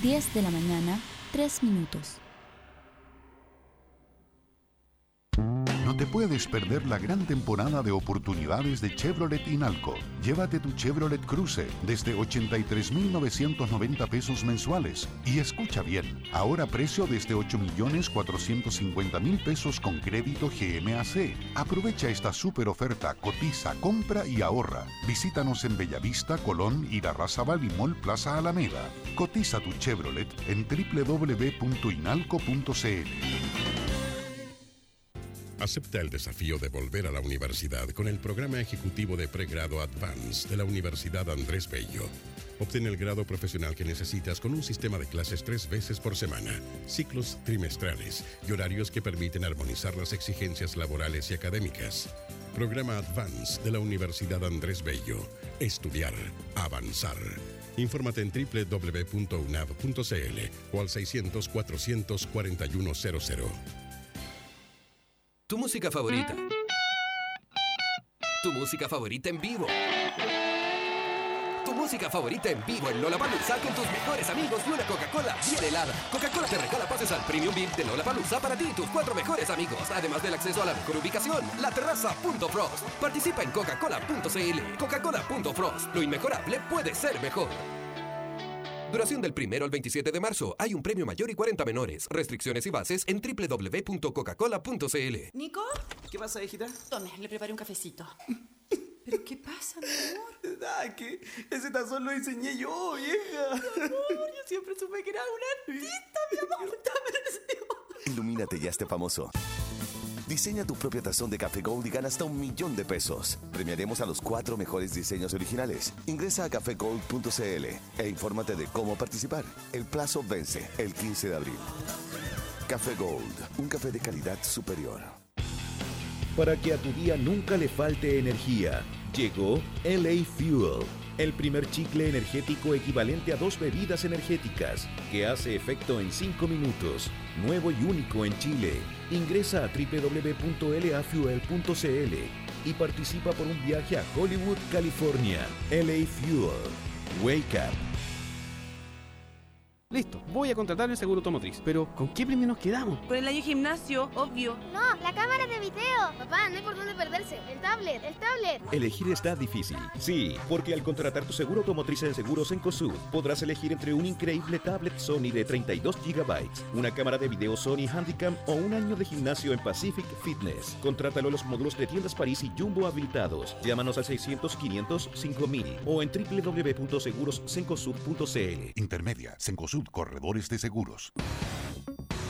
[SPEAKER 14] 10 de la mañana, 3 minutos.
[SPEAKER 13] Perder la gran temporada de oportunidades de Chevrolet Inalco. Llévate tu Chevrolet Cruze desde 83.990 pesos mensuales. Y escucha bien, ahora precio desde 8.450.000 pesos con crédito GMAC. Aprovecha esta super oferta, cotiza, compra y ahorra. Visítanos en Bellavista, Colón, Irarrázaval y Mall Plaza Alameda. Cotiza tu Chevrolet en www.inalco.cl.
[SPEAKER 12] Acepta el desafío de volver a la universidad con el programa ejecutivo de pregrado Advance de la Universidad Andrés Bello. Obtén el grado profesional que necesitas con un sistema de clases tres veces por semana, ciclos trimestrales y horarios que permiten armonizar las exigencias laborales y académicas. Programa Advance de la Universidad Andrés Bello. Estudiar, avanzar. Infórmate en www.unav.cl o al 600-400-4100.
[SPEAKER 8] Tu música favorita. Tu música favorita en vivo. Tu música favorita en vivo en Lollapalooza con tus mejores amigos y una Coca-Cola bien helada. Coca-Cola te regala pases al Premium VIP de Lollapalooza para ti y tus cuatro mejores amigos. Además del acceso a la mejor ubicación, la terraza.frost. Participa en coca-cola.cl. Coca-Cola.frost. Lo inmejorable puede ser mejor. Duración del primero al 27 de marzo. Hay un premio mayor y 40 menores. Restricciones y bases en www.coca-cola.cl.
[SPEAKER 9] ¿Nico?
[SPEAKER 10] ¿Qué pasa, hijita?
[SPEAKER 9] Tome, le preparé un cafecito. ¿Pero qué pasa, mi amor?
[SPEAKER 10] Ah, que ese tazón lo diseñé yo, vieja.
[SPEAKER 9] Mi amor, yo siempre supe que era un artista, mi amor.
[SPEAKER 11] Ilumínate ya este famoso. Diseña tu propia tazón de café Gold y gana hasta un millón de pesos. Premiaremos a los cuatro mejores diseños originales. Ingresa a cafegold.cl e infórmate de cómo participar. El plazo vence el 15 de abril. Café Gold, un café de calidad superior.
[SPEAKER 1] Para que a tu día nunca le falte energía, llegó LA Fuel, el primer chicle energético equivalente a dos bebidas energéticas, que hace efecto en 5 minutos, nuevo y único en Chile. Ingresa a www.lafuel.cl y participa por un viaje a Hollywood, California. LA Fuel. Wake up.
[SPEAKER 10] Listo, voy a contratar el seguro automotriz. Pero, ¿con qué premio nos quedamos?
[SPEAKER 9] Por el año gimnasio, obvio.
[SPEAKER 15] No, la cámara de video. Papá, no hay por dónde perderse. El tablet, el tablet.
[SPEAKER 1] Elegir está difícil. Sí, porque al contratar tu seguro automotriz en Seguros Encosud, podrás elegir entre un increíble tablet Sony de 32 GB, una cámara de video Sony Handycam o un año de gimnasio en Pacific Fitness. Contrátalo en los módulos de tiendas París y Jumbo habilitados. Llámanos al 600 500 5000 o en www.segurosencosud.cl.
[SPEAKER 13] Intermedia, Sencosud Corredores de Seguros.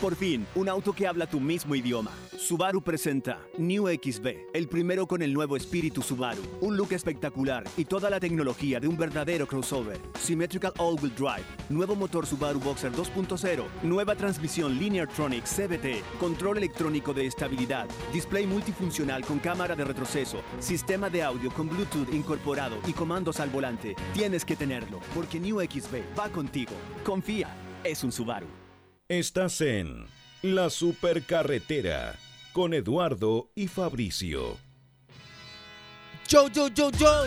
[SPEAKER 16] Por fin, un auto que habla tu mismo idioma. Subaru presenta New XB, el primero con el nuevo espíritu Subaru. Un look espectacular y toda la tecnología de un verdadero crossover. Symmetrical All-Wheel Drive, nuevo motor Subaru Boxer 2.0, nueva transmisión Lineartronic CBT, control electrónico de estabilidad, display multifuncional con cámara de retroceso, sistema de audio con Bluetooth incorporado y comandos al volante. Tienes que tenerlo, porque New XB va contigo. Confía, es un Subaru.
[SPEAKER 1] Estás en La Supercarretera con Eduardo y Fabricio.
[SPEAKER 2] Yo, yo, yo, yo.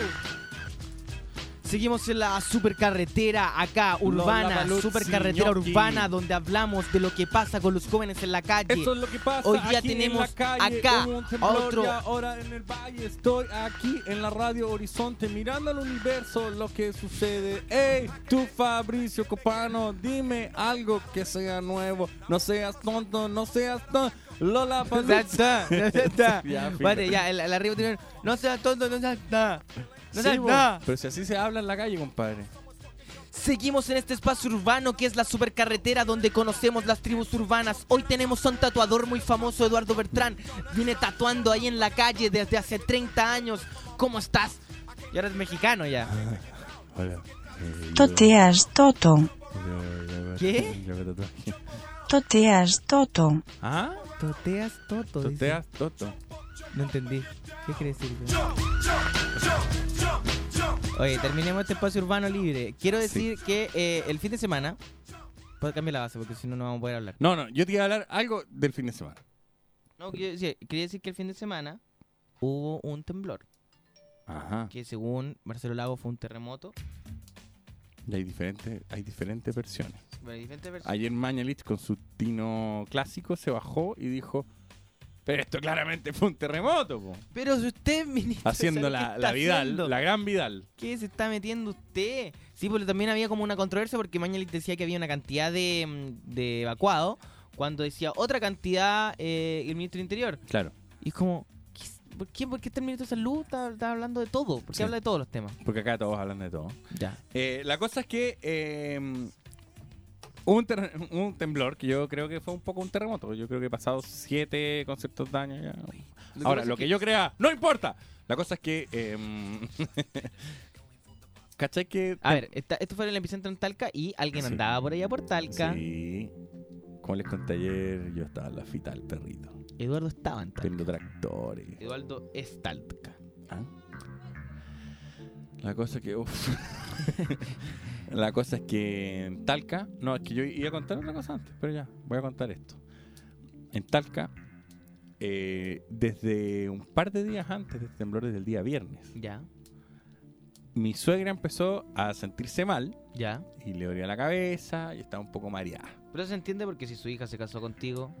[SPEAKER 2] Seguimos en la supercarretera acá, urbana,
[SPEAKER 17] Lollapalooza,
[SPEAKER 2] supercarretera urbana, donde hablamos de lo que pasa con los jóvenes en la calle.
[SPEAKER 17] Eso es lo que pasa.
[SPEAKER 2] Hoy día
[SPEAKER 17] aquí en
[SPEAKER 2] tenemos
[SPEAKER 17] calle,
[SPEAKER 2] acá a otro.
[SPEAKER 17] ahora en el valle estoy aquí en la radio Horizonte mirando al universo lo que sucede. Hey, tú Fabricio Copano, dime algo que sea nuevo. No seas tonto, no seas tonto. Lola
[SPEAKER 2] Ya está, ya. Vale, ya, el, el arriba tiene. No seas tonto, no seas nada. No
[SPEAKER 17] Sí,
[SPEAKER 2] seas
[SPEAKER 17] bo,
[SPEAKER 2] nada.
[SPEAKER 17] Pero si así se habla en la calle, compadre.
[SPEAKER 2] Seguimos en este espacio urbano que es la supercarretera donde conocemos las tribus urbanas. Hoy tenemos a un tatuador muy famoso, Eduardo Bertrán. Viene tatuando ahí en la calle desde hace 30 años. ¿Cómo estás? Y ahora es mexicano ya.
[SPEAKER 17] Hola.
[SPEAKER 18] Toteas Toto.
[SPEAKER 2] ¿Qué?
[SPEAKER 18] Toteas Toto.
[SPEAKER 17] ¿Ah?
[SPEAKER 2] Toteas Toto. dice.
[SPEAKER 17] Toteas Toto.
[SPEAKER 2] No entendí. ¿Qué quiere decir? Oye, terminemos este espacio urbano libre. Quiero decir que eh, el fin de semana. Puedo cambiar la base porque si no, no vamos a poder hablar.
[SPEAKER 17] No, no, yo te iba a hablar algo del fin de semana.
[SPEAKER 2] No, decir, quería decir que el fin de semana hubo un temblor.
[SPEAKER 17] Ajá.
[SPEAKER 2] Que según Marcelo Lago fue un terremoto.
[SPEAKER 17] Y hay diferentes, hay diferentes versiones.
[SPEAKER 2] Bueno, diferentes versiones.
[SPEAKER 17] Ayer Mañalich con su tino clásico se bajó y dijo
[SPEAKER 3] Pero esto claramente fue un terremoto, po.
[SPEAKER 2] Pero si usted es ministro.
[SPEAKER 3] Haciendo
[SPEAKER 2] ¿sabe qué
[SPEAKER 3] la, la Vidal,
[SPEAKER 2] haciendo?
[SPEAKER 3] la gran Vidal.
[SPEAKER 2] ¿Qué se está metiendo usted? Sí, porque también había como una controversia porque Mañalich decía que había una cantidad de, mm, de evacuados cuando decía otra cantidad eh, el ministro del Interior.
[SPEAKER 3] Claro.
[SPEAKER 2] Y es como, ¿qué es- ¿por qué, por qué está el ministro de Salud? Está, está hablando de todo. ¿Por qué
[SPEAKER 3] Sí.
[SPEAKER 2] habla de todos los temas?
[SPEAKER 3] Porque acá todos hablan de todo.
[SPEAKER 2] Ya.
[SPEAKER 3] Eh, la cosa es que eh, hubo un, un temblor que yo creo que fue un poco un terremoto. Yo creo que he pasado siete con ciertos daños ya.
[SPEAKER 2] que
[SPEAKER 3] Ahora, lo
[SPEAKER 2] es
[SPEAKER 3] que
[SPEAKER 2] que-
[SPEAKER 3] yo crea, no importa. La cosa es que... eh, ¿Cachai que...?
[SPEAKER 2] A ver, esta- esto fue en el epicentro en Talca y alguien
[SPEAKER 3] Sí.
[SPEAKER 2] andaba por allá por Talca.
[SPEAKER 3] Sí. Como les conté ayer, yo estaba en la fita del perrito.
[SPEAKER 2] Eduardo estaba en Talca.
[SPEAKER 3] Viendo tractores.
[SPEAKER 2] Eduardo es Talca.
[SPEAKER 3] Ah. La cosa que. uf. la cosa es que en Talca. No, es que yo iba a contar otra cosa antes, pero ya, voy a contar esto. En Talca, eh, desde un par de días antes de este temblor, desde el día viernes,
[SPEAKER 2] Ya,
[SPEAKER 3] mi suegra empezó a sentirse mal
[SPEAKER 2] ya.
[SPEAKER 3] y le dolía la cabeza y estaba un poco mareada.
[SPEAKER 2] Pero se entiende porque si su hija se casó contigo.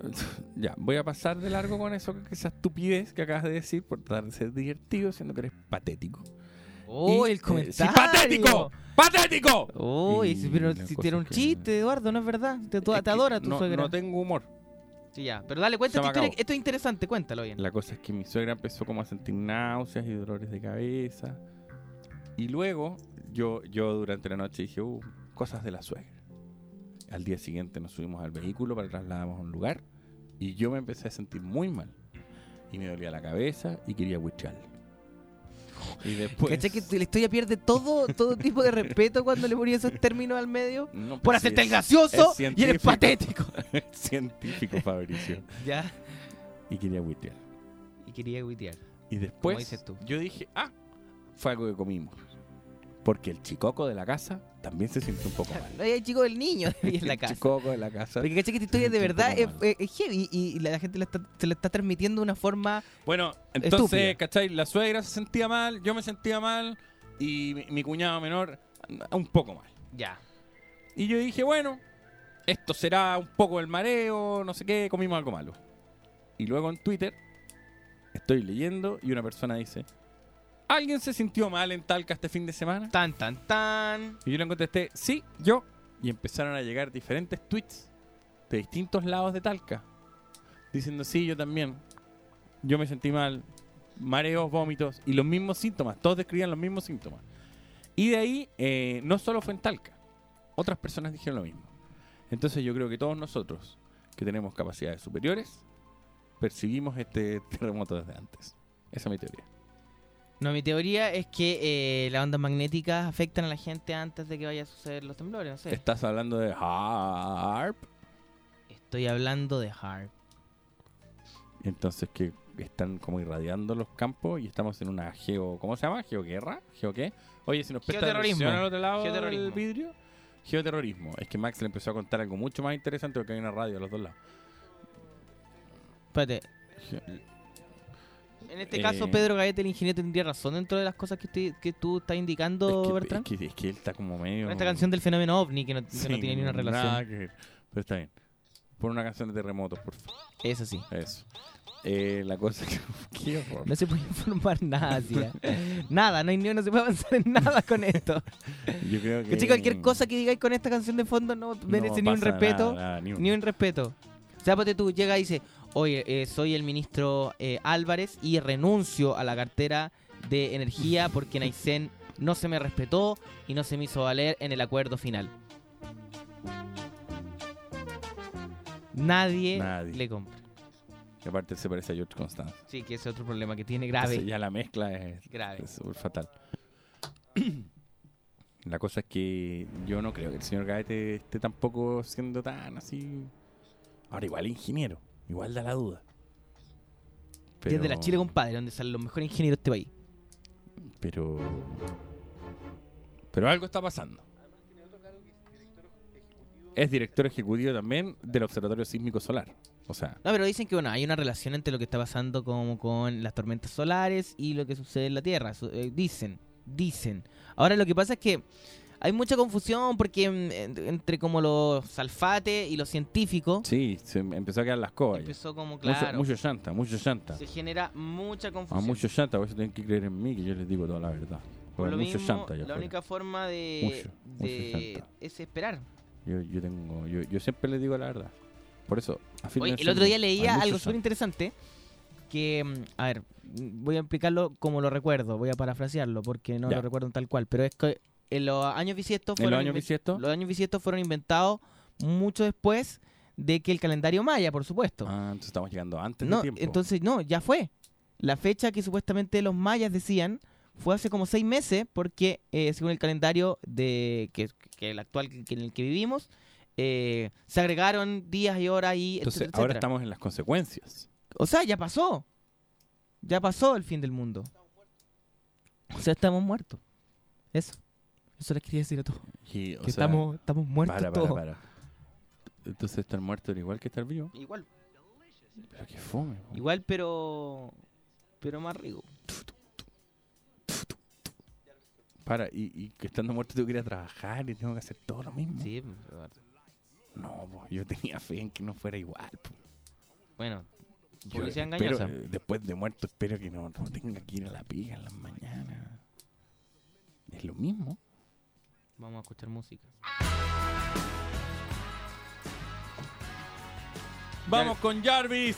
[SPEAKER 3] Ya, voy a pasar de largo con eso, con esa estupidez que acabas de decir por tratar de ser divertido, siendo que eres patético.
[SPEAKER 2] ¡Oh,
[SPEAKER 3] Y,
[SPEAKER 2] el
[SPEAKER 3] eh,
[SPEAKER 2] comentario!
[SPEAKER 3] sí, ¡Patético! ¡Patético!
[SPEAKER 2] ¡Oh,
[SPEAKER 3] Y
[SPEAKER 2] y si- pero si tiene un
[SPEAKER 3] es que-
[SPEAKER 2] chiste, Eduardo, no es verdad. Te,
[SPEAKER 3] Es
[SPEAKER 2] te
[SPEAKER 3] que
[SPEAKER 2] adora tu
[SPEAKER 3] no,
[SPEAKER 2] suegra.
[SPEAKER 3] no tengo humor.
[SPEAKER 2] Sí, ya. Pero dale, cuenta. Esto es interesante, cuéntalo bien.
[SPEAKER 3] La cosa es que mi suegra empezó como a sentir náuseas y dolores de cabeza. Y luego yo, yo durante la noche dije, uh, cosas de la suegra. Al día siguiente nos subimos al vehículo para trasladarnos a un lugar y yo me empecé a sentir muy mal. Y me dolía la cabeza y quería huichal. Y después...
[SPEAKER 2] ¿Cachai que la historia pierde todo, todo tipo de respeto cuando le ponía esos términos al medio?
[SPEAKER 3] No,
[SPEAKER 2] por
[SPEAKER 3] pues
[SPEAKER 2] hacerte el gracioso y eres patético.
[SPEAKER 3] Científico, Fabricio.
[SPEAKER 2] Ya.
[SPEAKER 3] Y quería huitear.
[SPEAKER 2] Y quería guitear.
[SPEAKER 3] Y después
[SPEAKER 2] dices tú.
[SPEAKER 3] yo dije, ah, fue algo que comimos. Porque el chicoco de la casa también se sintió un poco mal.
[SPEAKER 2] No hay chico del niño en la
[SPEAKER 3] El
[SPEAKER 2] casa.
[SPEAKER 3] chicoco de la casa.
[SPEAKER 2] Porque caché que esta historia de verdad es, es- es heavy y la gente la está- se la está transmitiendo de una forma.
[SPEAKER 3] Bueno, entonces,
[SPEAKER 2] estúpida.
[SPEAKER 3] ¿cachai? La suegra se sentía mal, yo me sentía mal y mi, mi cuñado menor un poco mal.
[SPEAKER 2] Ya.
[SPEAKER 3] Y yo dije, bueno, esto será un poco el mareo, no sé qué, comimos algo malo. Y luego en Twitter estoy leyendo y una persona dice, ¿alguien se sintió mal en Talca este fin de semana?
[SPEAKER 2] Tan, tan, tan.
[SPEAKER 3] Y yo le contesté, sí, yo. Y empezaron a llegar diferentes tweets de distintos lados de Talca. Diciendo, sí, yo también. Yo me sentí mal. Mareos, vómitos y los mismos síntomas. Todos describían los mismos síntomas. Y de ahí, eh, no solo fue en Talca. Otras personas dijeron lo mismo. Entonces yo creo que todos nosotros, que tenemos capacidades superiores, percibimos este terremoto desde antes. Esa es mi teoría.
[SPEAKER 2] No, mi teoría es que eh, las ondas magnéticas afectan a la gente antes de que vaya a suceder los temblores. No sé.
[SPEAKER 3] ¿Estás hablando de HARP?
[SPEAKER 2] Estoy hablando de HARP.
[SPEAKER 3] Entonces que están como irradiando los campos y estamos en una geo... ¿Cómo se llama? ¿Geoguerra? ¿Geo qué? Oye, si nos presta
[SPEAKER 2] Geoterrorismo.
[SPEAKER 3] atención al otro lado
[SPEAKER 2] Geoterrorismo.
[SPEAKER 3] del vidrio. Geoterrorismo. Es que Max le empezó a contar algo mucho más interesante porque hay una radio a los dos lados.
[SPEAKER 2] Espérate. En este
[SPEAKER 3] Eh,
[SPEAKER 2] caso, Pedro Gaete, el ingeniero, tendría razón dentro de las cosas que, que tú estás indicando,
[SPEAKER 3] es, que,
[SPEAKER 2] Bertrand.
[SPEAKER 3] es, que, es que él está como medio...
[SPEAKER 2] Con esta canción del fenómeno ovni que no, que no
[SPEAKER 3] Sí,
[SPEAKER 2] tiene ni una
[SPEAKER 3] nada
[SPEAKER 2] relación.
[SPEAKER 3] que ver. Pero está bien. Pon una canción de terremotos, por favor.
[SPEAKER 2] Eso sí.
[SPEAKER 3] Eso. Eh, la cosa que... Qué.
[SPEAKER 2] No se puede informar nada, así, ¿eh? Nada, no, hay, no se puede avanzar en nada con esto.
[SPEAKER 3] Yo creo que...
[SPEAKER 2] ¿Cachai? Cualquier cosa que digáis con esta canción de fondo no merece ni un respeto.
[SPEAKER 3] nada, ni un-
[SPEAKER 2] Ni un respeto. Tú, llega y dice, oye, eh, soy el ministro eh, Álvarez y renuncio a la cartera de energía porque Naisen no se me respetó y no se me hizo valer en el acuerdo final. Nadie,
[SPEAKER 3] Nadie.
[SPEAKER 2] le compra.
[SPEAKER 3] Y aparte se parece a George Constance.
[SPEAKER 2] Sí, que ese es otro problema que tiene grave.
[SPEAKER 3] Entonces ya la mezcla es
[SPEAKER 2] Grave.
[SPEAKER 3] es fatal. La cosa es que yo no creo que el señor Gaete esté tampoco siendo tan así. Ahora, igual ingeniero. Igual da la duda.
[SPEAKER 2] Desde la Chile, compadre, donde salen los mejores ingenieros de este país.
[SPEAKER 3] Pero. Pero algo está pasando. Es director ejecutivo también del Observatorio Sísmico Solar. O sea,
[SPEAKER 2] No, pero dicen que bueno, hay una relación entre lo que está pasando como con las tormentas solares y lo que sucede en la Tierra. Eh, dicen, dicen. Ahora lo que pasa es que hay mucha confusión porque mm, en- entre como los salfates y los científicos
[SPEAKER 3] Sí, se me empezó a quedar las cosas.
[SPEAKER 2] empezó como
[SPEAKER 3] Mucho,
[SPEAKER 2] claro,
[SPEAKER 3] mucho llanta, mucho llanta.
[SPEAKER 2] se genera mucha
[SPEAKER 3] A
[SPEAKER 2] confusión.
[SPEAKER 3] mucho llanta, por eso tienen que creer en mí, que yo les digo toda la verdad.
[SPEAKER 2] Por lo
[SPEAKER 3] mucho
[SPEAKER 2] mismo,
[SPEAKER 3] llanta
[SPEAKER 2] la
[SPEAKER 3] afuera.
[SPEAKER 2] única forma de,
[SPEAKER 3] Mucho, mucho
[SPEAKER 2] de- es esperar.
[SPEAKER 3] Yo, yo tengo, yo, yo siempre les digo la verdad. Por eso,
[SPEAKER 2] Oye, el otro día leía
[SPEAKER 3] mucho
[SPEAKER 2] algo súper interesante que, mm, a ver, voy a explicarlo como lo recuerdo, voy a parafrasearlo porque no
[SPEAKER 3] Ya.
[SPEAKER 2] lo recuerdo tal cual, pero es que en los años bisiestos
[SPEAKER 3] ¿En los
[SPEAKER 2] fueron
[SPEAKER 3] años
[SPEAKER 2] inven-
[SPEAKER 3] bisiestos?
[SPEAKER 2] los años bisiestos fueron inventados mucho después de que el calendario maya, por supuesto.
[SPEAKER 3] Ah, entonces estamos llegando antes
[SPEAKER 2] no,
[SPEAKER 3] de tiempo.
[SPEAKER 2] entonces no, ya fue. La fecha que supuestamente los mayas decían fue hace como seis meses porque eh, según el calendario de que, que el actual que en el que vivimos eh, se agregaron días y horas y
[SPEAKER 3] Entonces,
[SPEAKER 2] etcétera,
[SPEAKER 3] ahora
[SPEAKER 2] etcétera.
[SPEAKER 3] estamos en las consecuencias.
[SPEAKER 2] O sea, ya pasó. Ya pasó el fin del mundo. O sea, estamos muertos. Eso. Eso les quería decir a todos.
[SPEAKER 3] Y, o
[SPEAKER 2] que
[SPEAKER 3] sea,
[SPEAKER 2] estamos, estamos muertos
[SPEAKER 3] para, para,
[SPEAKER 2] todos.
[SPEAKER 3] para. Entonces, estar muerto era igual que estar vivo.
[SPEAKER 2] Igual.
[SPEAKER 3] Pero qué fome. po.
[SPEAKER 2] Igual, pero. Pero más rico.
[SPEAKER 3] Para, y, y que estando muerto tengo que ir a trabajar y tengo que hacer todo lo mismo.
[SPEAKER 2] Sí,
[SPEAKER 3] No, po, yo tenía fe en que no fuera igual. po.
[SPEAKER 2] Bueno,
[SPEAKER 3] Yo espero, eh, después de muerto, espero que no, no tenga que ir a la piga en las mañanas. Es lo mismo.
[SPEAKER 2] Vamos a escuchar música.
[SPEAKER 17] Vamos con Jarvis.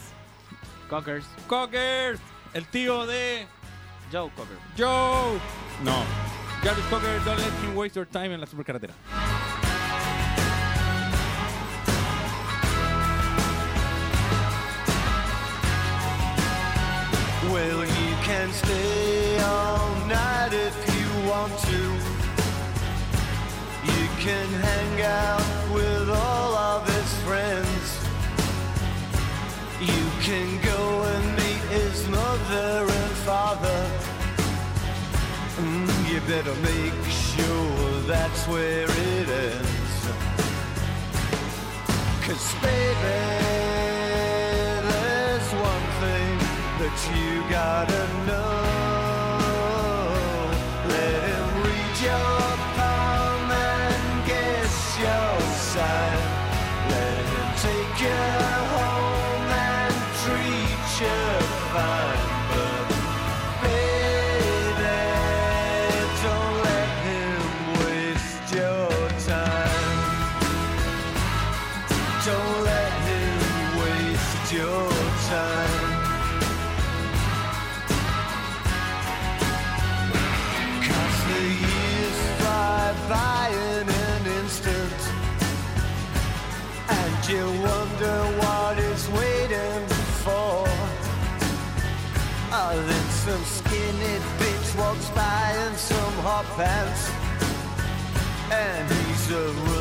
[SPEAKER 2] Cockers.
[SPEAKER 17] Cockers. El tío de
[SPEAKER 2] Joe Cocker.
[SPEAKER 17] Joe. No. Jarvis Cocker, don't let him waste your time en la supercarretera.
[SPEAKER 5] Can hang out with all of his friends. You can go and meet his mother and father. Mm, you better make sure that's where it ends. Cause baby, there's one thing that you gotta pants. And he's a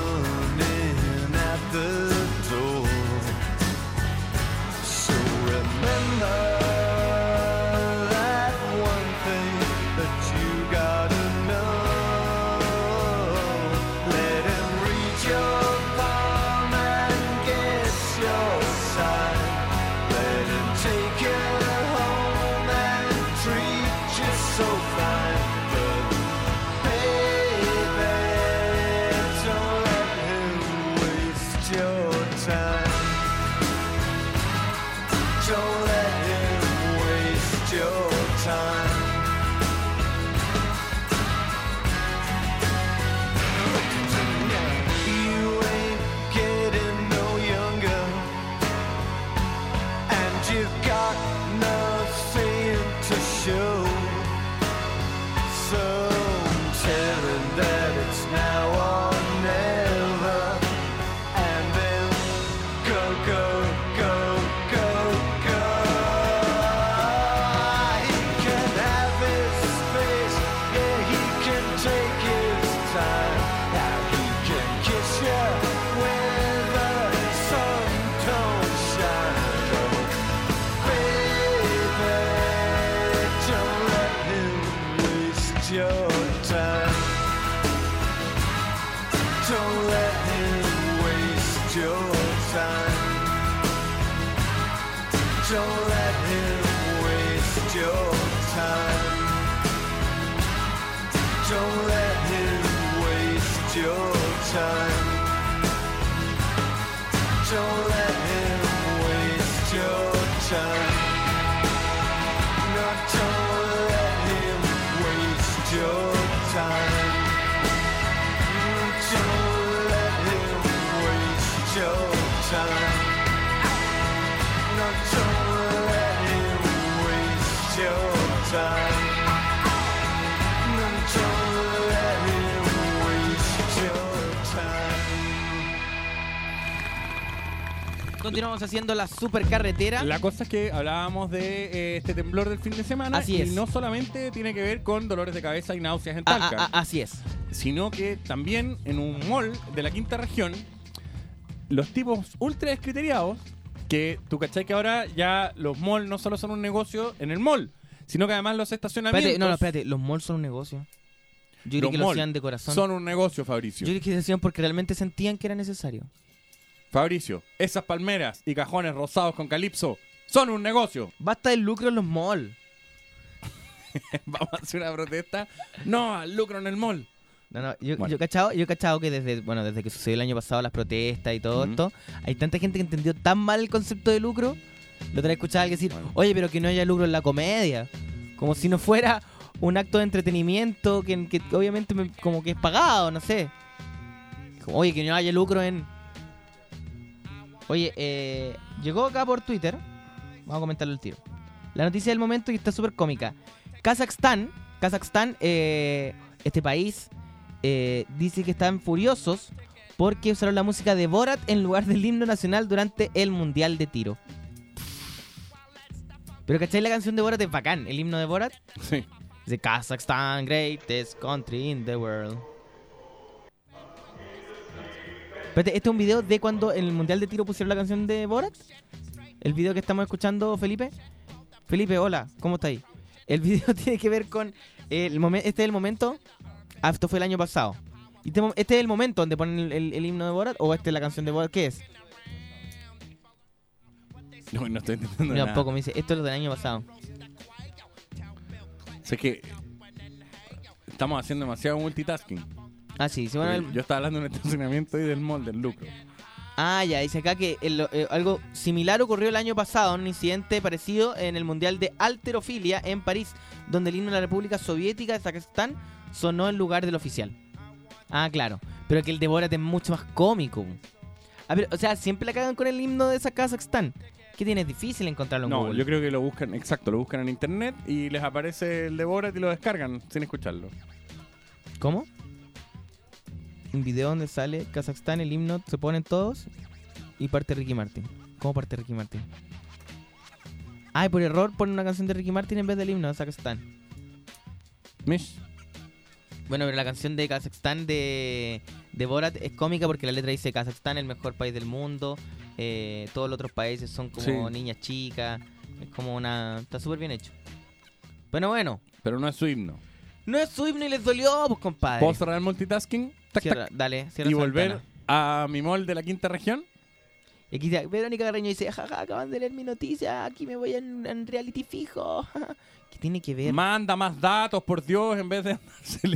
[SPEAKER 5] Don't
[SPEAKER 2] Continuamos haciendo la super carretera.
[SPEAKER 3] La cosa es que hablábamos de eh, este temblor del fin de semana
[SPEAKER 2] Así
[SPEAKER 3] y
[SPEAKER 2] es.
[SPEAKER 3] no solamente tiene que ver con dolores de cabeza y náuseas en
[SPEAKER 2] Ah,
[SPEAKER 3] Talca,
[SPEAKER 2] ah, ah, así es.
[SPEAKER 3] sino que también en un mall de la quinta región, los tipos ultra descriteriados, que tú cachai que ahora ya los malls no solo son un negocio en el mall, sino que además los estacionamientos
[SPEAKER 2] Espérate, no, no, espérate. Los malls son un negocio. Yo creo que lo hacían de corazón.
[SPEAKER 3] son un negocio, Fabricio.
[SPEAKER 2] Yo creo que lo hacían porque realmente sentían que era necesario.
[SPEAKER 3] Fabricio, esas palmeras y cajones rosados con calipso son un negocio.
[SPEAKER 2] Basta del lucro en los malls.
[SPEAKER 3] Vamos a hacer una protesta. No al lucro en el mall.
[SPEAKER 2] No, no, yo,
[SPEAKER 3] Bueno.
[SPEAKER 2] yo he cachado, yo he cachado que desde, bueno, desde que sucedió el año pasado las protestas y todo esto, hay tanta gente que entendió tan mal el concepto de lucro. Lo otra vez escuchaba a alguien decir, oye, pero que no haya lucro en la comedia. Como si no fuera un acto de entretenimiento que, que obviamente me- como que es pagado, no sé. Como, oye, que no haya lucro en... Oye, eh, llegó acá por Twitter, vamos a comentarlo el tiro. La noticia del momento y está súper cómica. Kazajstán, Kazajstán, eh, este país, eh, dice que están furiosos porque usaron la música de Borat en lugar del himno nacional durante el Mundial de Tiro. Pero ¿cachai? La canción de Borat es bacán, el himno de Borat.
[SPEAKER 3] Sí.
[SPEAKER 2] De Kazakhstan, greatest country in the world. Espérate, este es un video de cuando en el Mundial de Tiro pusieron la canción de Borat. El video que estamos escuchando, Felipe. Felipe, hola, ¿cómo está ahí? El video tiene que ver con el momento. Este es el momento. Ah, esto fue el año pasado. Este, este es el momento donde ponen el, el- el himno de Borat o esta es la canción de Borat. ¿Qué es?
[SPEAKER 3] No, no estoy entendiendo
[SPEAKER 2] No,
[SPEAKER 3] nada.
[SPEAKER 2] poco me dice. Esto es lo del año pasado.
[SPEAKER 3] O sea, es que estamos haciendo demasiado multitasking.
[SPEAKER 2] Ah, sí,
[SPEAKER 3] Yo estaba hablando de un estacionamiento y del mall, del lucro.
[SPEAKER 2] Ah, ya, dice acá que el- eh, algo similar ocurrió el año pasado, un incidente parecido en el Mundial de Alterofilia en París, donde el himno de la República Soviética de Kazajstán sonó en lugar del oficial. Ah, claro, pero que el de Borat es mucho más cómico. A ver, o sea, siempre la cagan con el himno de esa Kazajstán. ¿Qué tiene? Es difícil encontrarlo en
[SPEAKER 3] No,
[SPEAKER 2] Google.
[SPEAKER 3] yo creo que lo buscan, exacto, lo buscan en internet y les aparece el de Borat y lo descargan sin escucharlo.
[SPEAKER 2] ¿Cómo? Un video donde sale Kazajstán, el himno, se ponen todos y parte Ricky Martin. ¿Cómo parte Ricky Martin? Ay, por error ponen una canción de Ricky Martin en vez del himno de Kazajstán.
[SPEAKER 3] Mish.
[SPEAKER 2] Bueno, pero la canción de Kazajstán de, de Borat es cómica porque la letra dice Kazajstán, el mejor país del mundo. eh, todos los otros países son como
[SPEAKER 3] Sí.
[SPEAKER 2] niñas chicas. Es como una... Está súper bien hecho. Bueno, bueno.
[SPEAKER 3] Pero no es su himno.
[SPEAKER 2] No es su himno y les dolió, pues compadre.
[SPEAKER 3] ¿Puedo cerrar el multitasking? Tac,
[SPEAKER 2] Cierra,
[SPEAKER 3] tac.
[SPEAKER 2] dale, cierra
[SPEAKER 3] y volver a mi mall de la quinta región.
[SPEAKER 2] Y aquí dice, Verónica Carreño dice, jaja, acaban de leer mi noticia, aquí me voy en, en reality fijo. ¿Qué tiene que ver?
[SPEAKER 3] Manda más datos, por Dios, en vez de.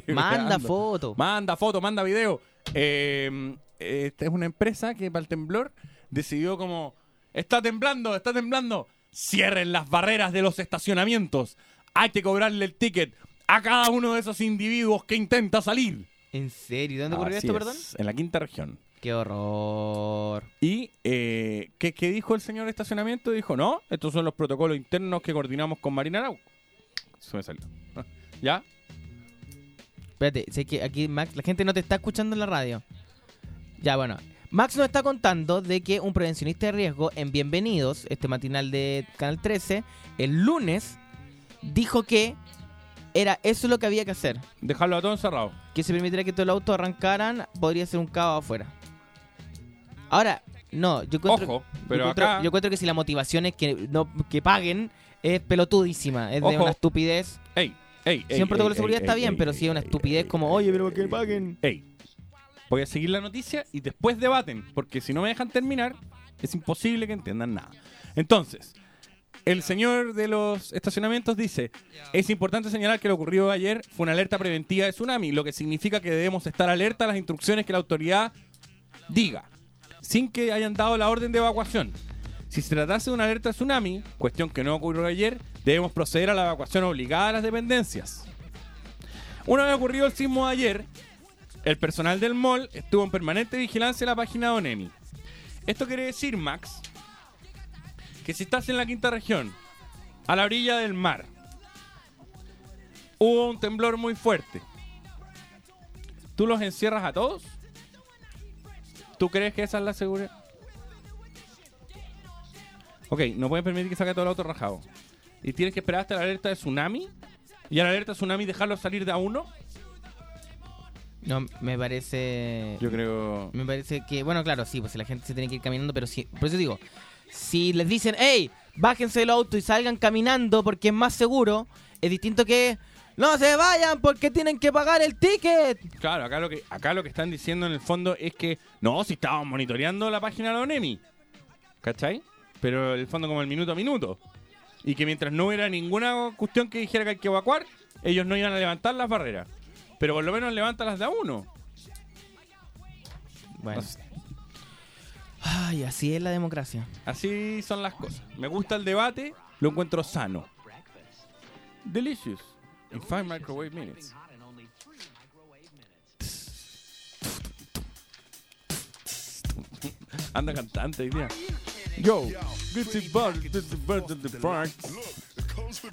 [SPEAKER 2] Manda foto.
[SPEAKER 3] Manda foto, manda video. Eh, esta es una empresa que para el temblor decidió como, está temblando, está temblando. Cierren las barreras de los estacionamientos. Hay que cobrarle el ticket a cada uno de esos individuos que intenta salir.
[SPEAKER 2] ¿En serio? ¿Dónde ocurrió
[SPEAKER 3] Así
[SPEAKER 2] esto,
[SPEAKER 3] es,
[SPEAKER 2] perdón?
[SPEAKER 3] En la quinta región.
[SPEAKER 2] Qué horror.
[SPEAKER 3] Y, eh, ¿qué, qué dijo el señor de estacionamiento? Dijo, no, estos son los protocolos internos que coordinamos con Marina Arauco. Eso me salió. ¿Ya?
[SPEAKER 2] Espérate, sé que aquí Max, la gente no te está escuchando en la radio. Ya, bueno. Max nos está contando de que un prevencionista de riesgo en Bienvenidos, este matinal de Canal 13, el lunes, dijo que era eso lo que había que hacer.
[SPEAKER 3] Dejarlo a todo encerrado.
[SPEAKER 2] Que se permitiera que todos los autos arrancaran, podría ser un caos afuera. Ahora, no, yo encuentro,
[SPEAKER 3] Ojo, pero
[SPEAKER 2] yo encuentro,
[SPEAKER 3] acá-
[SPEAKER 2] yo encuentro que si la motivación es que no que paguen, es pelotudísima, es de una estupidez.
[SPEAKER 3] Ey, ey,
[SPEAKER 2] Si
[SPEAKER 3] ey,
[SPEAKER 2] un protocolo de seguridad
[SPEAKER 3] ey,
[SPEAKER 2] está bien, pero si es una estupidez como, oye, pero que paguen.
[SPEAKER 3] Ey, voy a seguir la noticia y después debaten, porque si no me dejan terminar, es imposible que entiendan nada. Entonces, el señor de los estacionamientos dice, es importante señalar que lo ocurrido ayer fue una alerta preventiva de tsunami, lo que significa que debemos estar alerta a las instrucciones que la autoridad diga. sin que hayan dado la orden de evacuación. Si se tratase de una alerta tsunami, cuestión que no ocurrió ayer, debemos proceder a la evacuación obligada de las dependencias. Una vez ocurrido el sismo de ayer, el personal del mall estuvo en permanente vigilancia en la página de ONEMI. Esto quiere decir, Max, que si estás en la quinta región, a la orilla del mar, hubo un temblor muy fuerte, ¿tú los encierras a todos? ¿Tú crees que esa es la seguridad? Ok, no pueden permitir que saque todo el auto rajado. Y tienes que esperar hasta la alerta de tsunami. Y a la alerta de tsunami dejarlo salir de a uno.
[SPEAKER 2] No, me parece.
[SPEAKER 3] Yo creo.
[SPEAKER 2] Me parece que, bueno, claro, sí, pues la gente se tiene que ir caminando, pero sí. Por eso digo, si les dicen, hey, bájense del auto y salgan caminando porque es más seguro, es distinto que. No se vayan porque tienen que pagar el ticket.
[SPEAKER 3] Claro, acá lo que acá lo que están diciendo en el fondo es que no, si estábamos monitoreando la página de la ONEMI. ¿Cachai? Pero el fondo como el minuto a minuto. Y que mientras no hubiera ninguna cuestión que dijera que hay que evacuar, ellos no iban a levantar las barreras. Pero por lo menos levantan las de a uno.
[SPEAKER 2] Bueno. Ay, así es la democracia.
[SPEAKER 3] Así son las cosas. Me gusta el debate, lo encuentro sano. Delicious. In 5 microwave minutes. Anda cantante hoy. Yo, this is Buzz, this is in the park.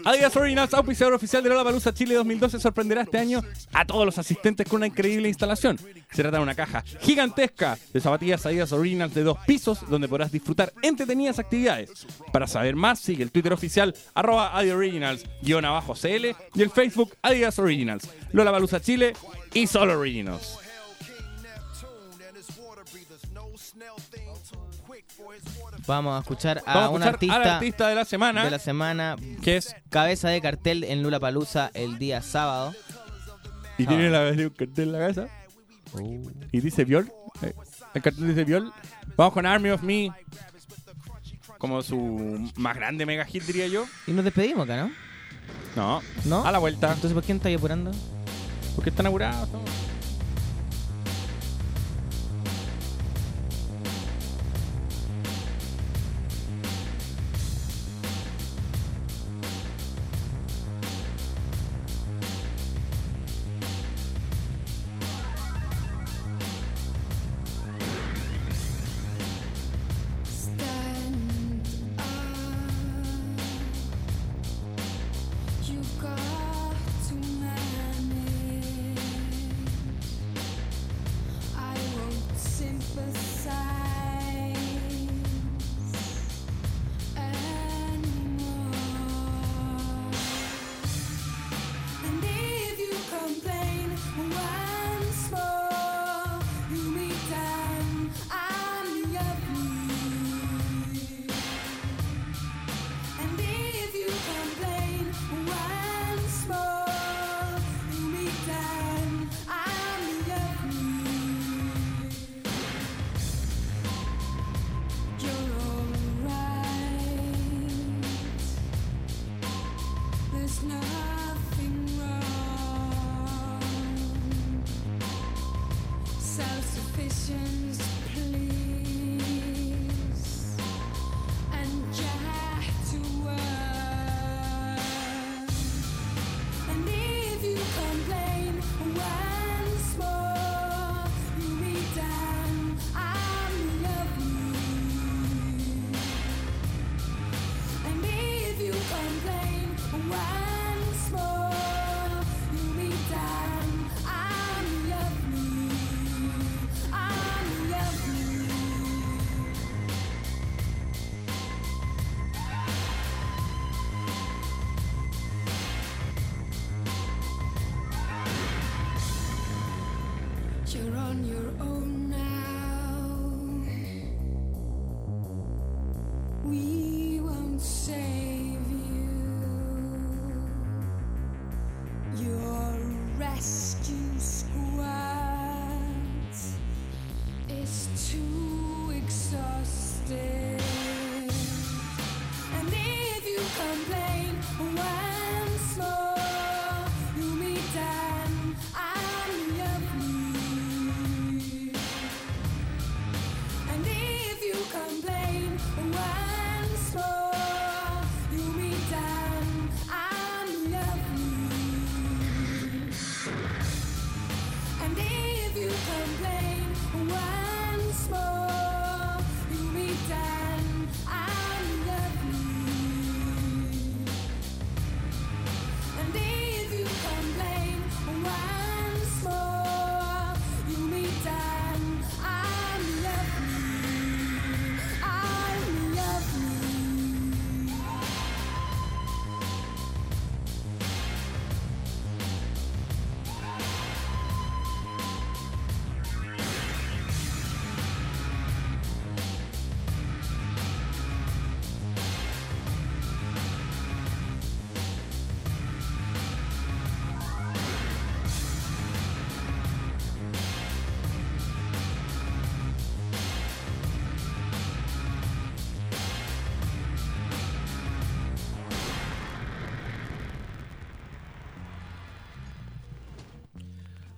[SPEAKER 3] Adidas Originals, auspiciador oficial de la Balusa Chile 2012, sorprenderá este año a todos los asistentes con una increíble instalación. Se trata de una caja gigantesca de zapatillas Adidas Originals de dos pisos, donde podrás disfrutar entretenidas actividades. Para saber más, sigue el Twitter oficial arroba Adidas Originals, guion abajo CL, y el Facebook Adidas Originals, Lola Balusa Chile y Solo Originals.
[SPEAKER 2] Vamos a escuchar a
[SPEAKER 3] Vamos a
[SPEAKER 2] un
[SPEAKER 3] escuchar
[SPEAKER 2] artista,
[SPEAKER 3] al artista de la semana.
[SPEAKER 2] de la semana
[SPEAKER 3] que es
[SPEAKER 2] cabeza de cartel en Lula Palusa el día sábado.
[SPEAKER 3] Y tiene la, un cartel en la casa. Y dice Viol. Eh, El cartel dice Viol. Vamos con Army of Me. Como su más grande mega hit, diría yo.
[SPEAKER 2] Y nos despedimos acá, ¿no?
[SPEAKER 3] No.
[SPEAKER 2] ¿No?
[SPEAKER 3] A la vuelta.
[SPEAKER 2] Entonces, ¿por qué no estáis apurando?
[SPEAKER 3] Porque están apurados. no?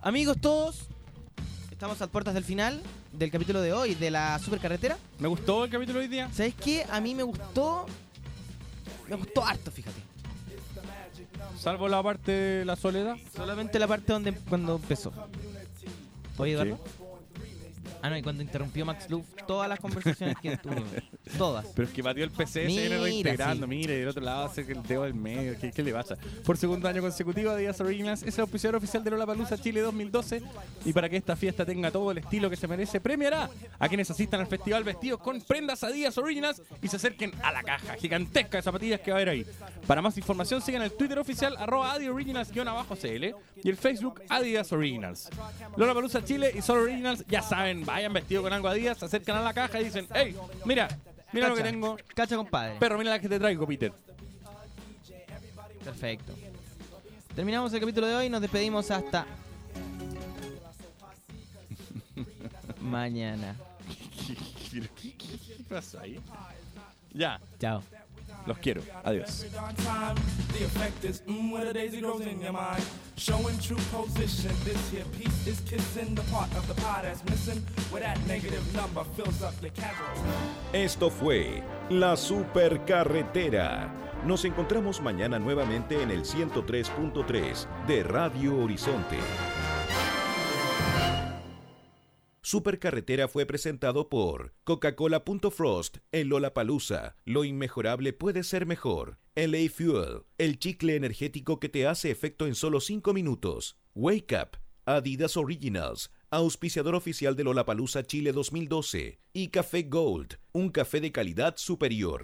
[SPEAKER 2] Amigos todos, estamos a puertas del final del capítulo de hoy de la supercarretera.
[SPEAKER 3] Me gustó el capítulo de hoy día.
[SPEAKER 2] ¿Sabes qué? A mí me gustó. Me gustó harto, fíjate.
[SPEAKER 3] Salvo la parte de la soledad.
[SPEAKER 2] Solamente la parte donde cuando empezó. Oye, Eduardo. Ah, no, y cuando interrumpió Max Luff todas las conversaciones que tuvimos. Todas.
[SPEAKER 3] Pero es que batió el PC, se viene reintegrando.
[SPEAKER 2] sí.
[SPEAKER 3] Mire, y del otro lado hace el dedo del medio. ¿Qué, qué le pasa? Por segundo año consecutivo, Adidas Originals es el auspiciador oficial de Lollapalooza Chile 2012. Y para que esta fiesta tenga todo el estilo que se merece, premiará a quienes asistan al festival vestidos con prendas Adidas Originals y se acerquen a la caja gigantesca de zapatillas que va a haber ahí. Para más información, sigan el Twitter oficial arroba Adi Originals-CL y el Facebook Adidas Originals. Lollapalooza Chile y Solo Originals, ya saben, vayan vestidos con algo Adidas, se acercan a la caja y dicen, hey, mira, mira lo que
[SPEAKER 2] Cacha,
[SPEAKER 3] tengo.
[SPEAKER 2] Cacha, compadre.
[SPEAKER 3] Perro, mira la que te traigo, Peter.
[SPEAKER 2] Perfecto. Terminamos el capítulo de hoy. Nos despedimos hasta mañana.
[SPEAKER 3] ¿Qué, pasó ahí? Ya.
[SPEAKER 2] Chao.
[SPEAKER 3] Los quiero. Adiós.
[SPEAKER 1] Esto fue La Supercarretera. Nos encontramos mañana nuevamente en el 103.3 de Radio Horizonte. Supercarretera fue presentado por Coca-Cola.frost en Lollapalooza. Lo inmejorable puede ser mejor. LA Fuel, el chicle energético que te hace efecto en solo 5 minutos. Wake Up, Adidas Originals, auspiciador oficial de Lollapalooza Chile 2012. Y Café Gold, un café de calidad superior.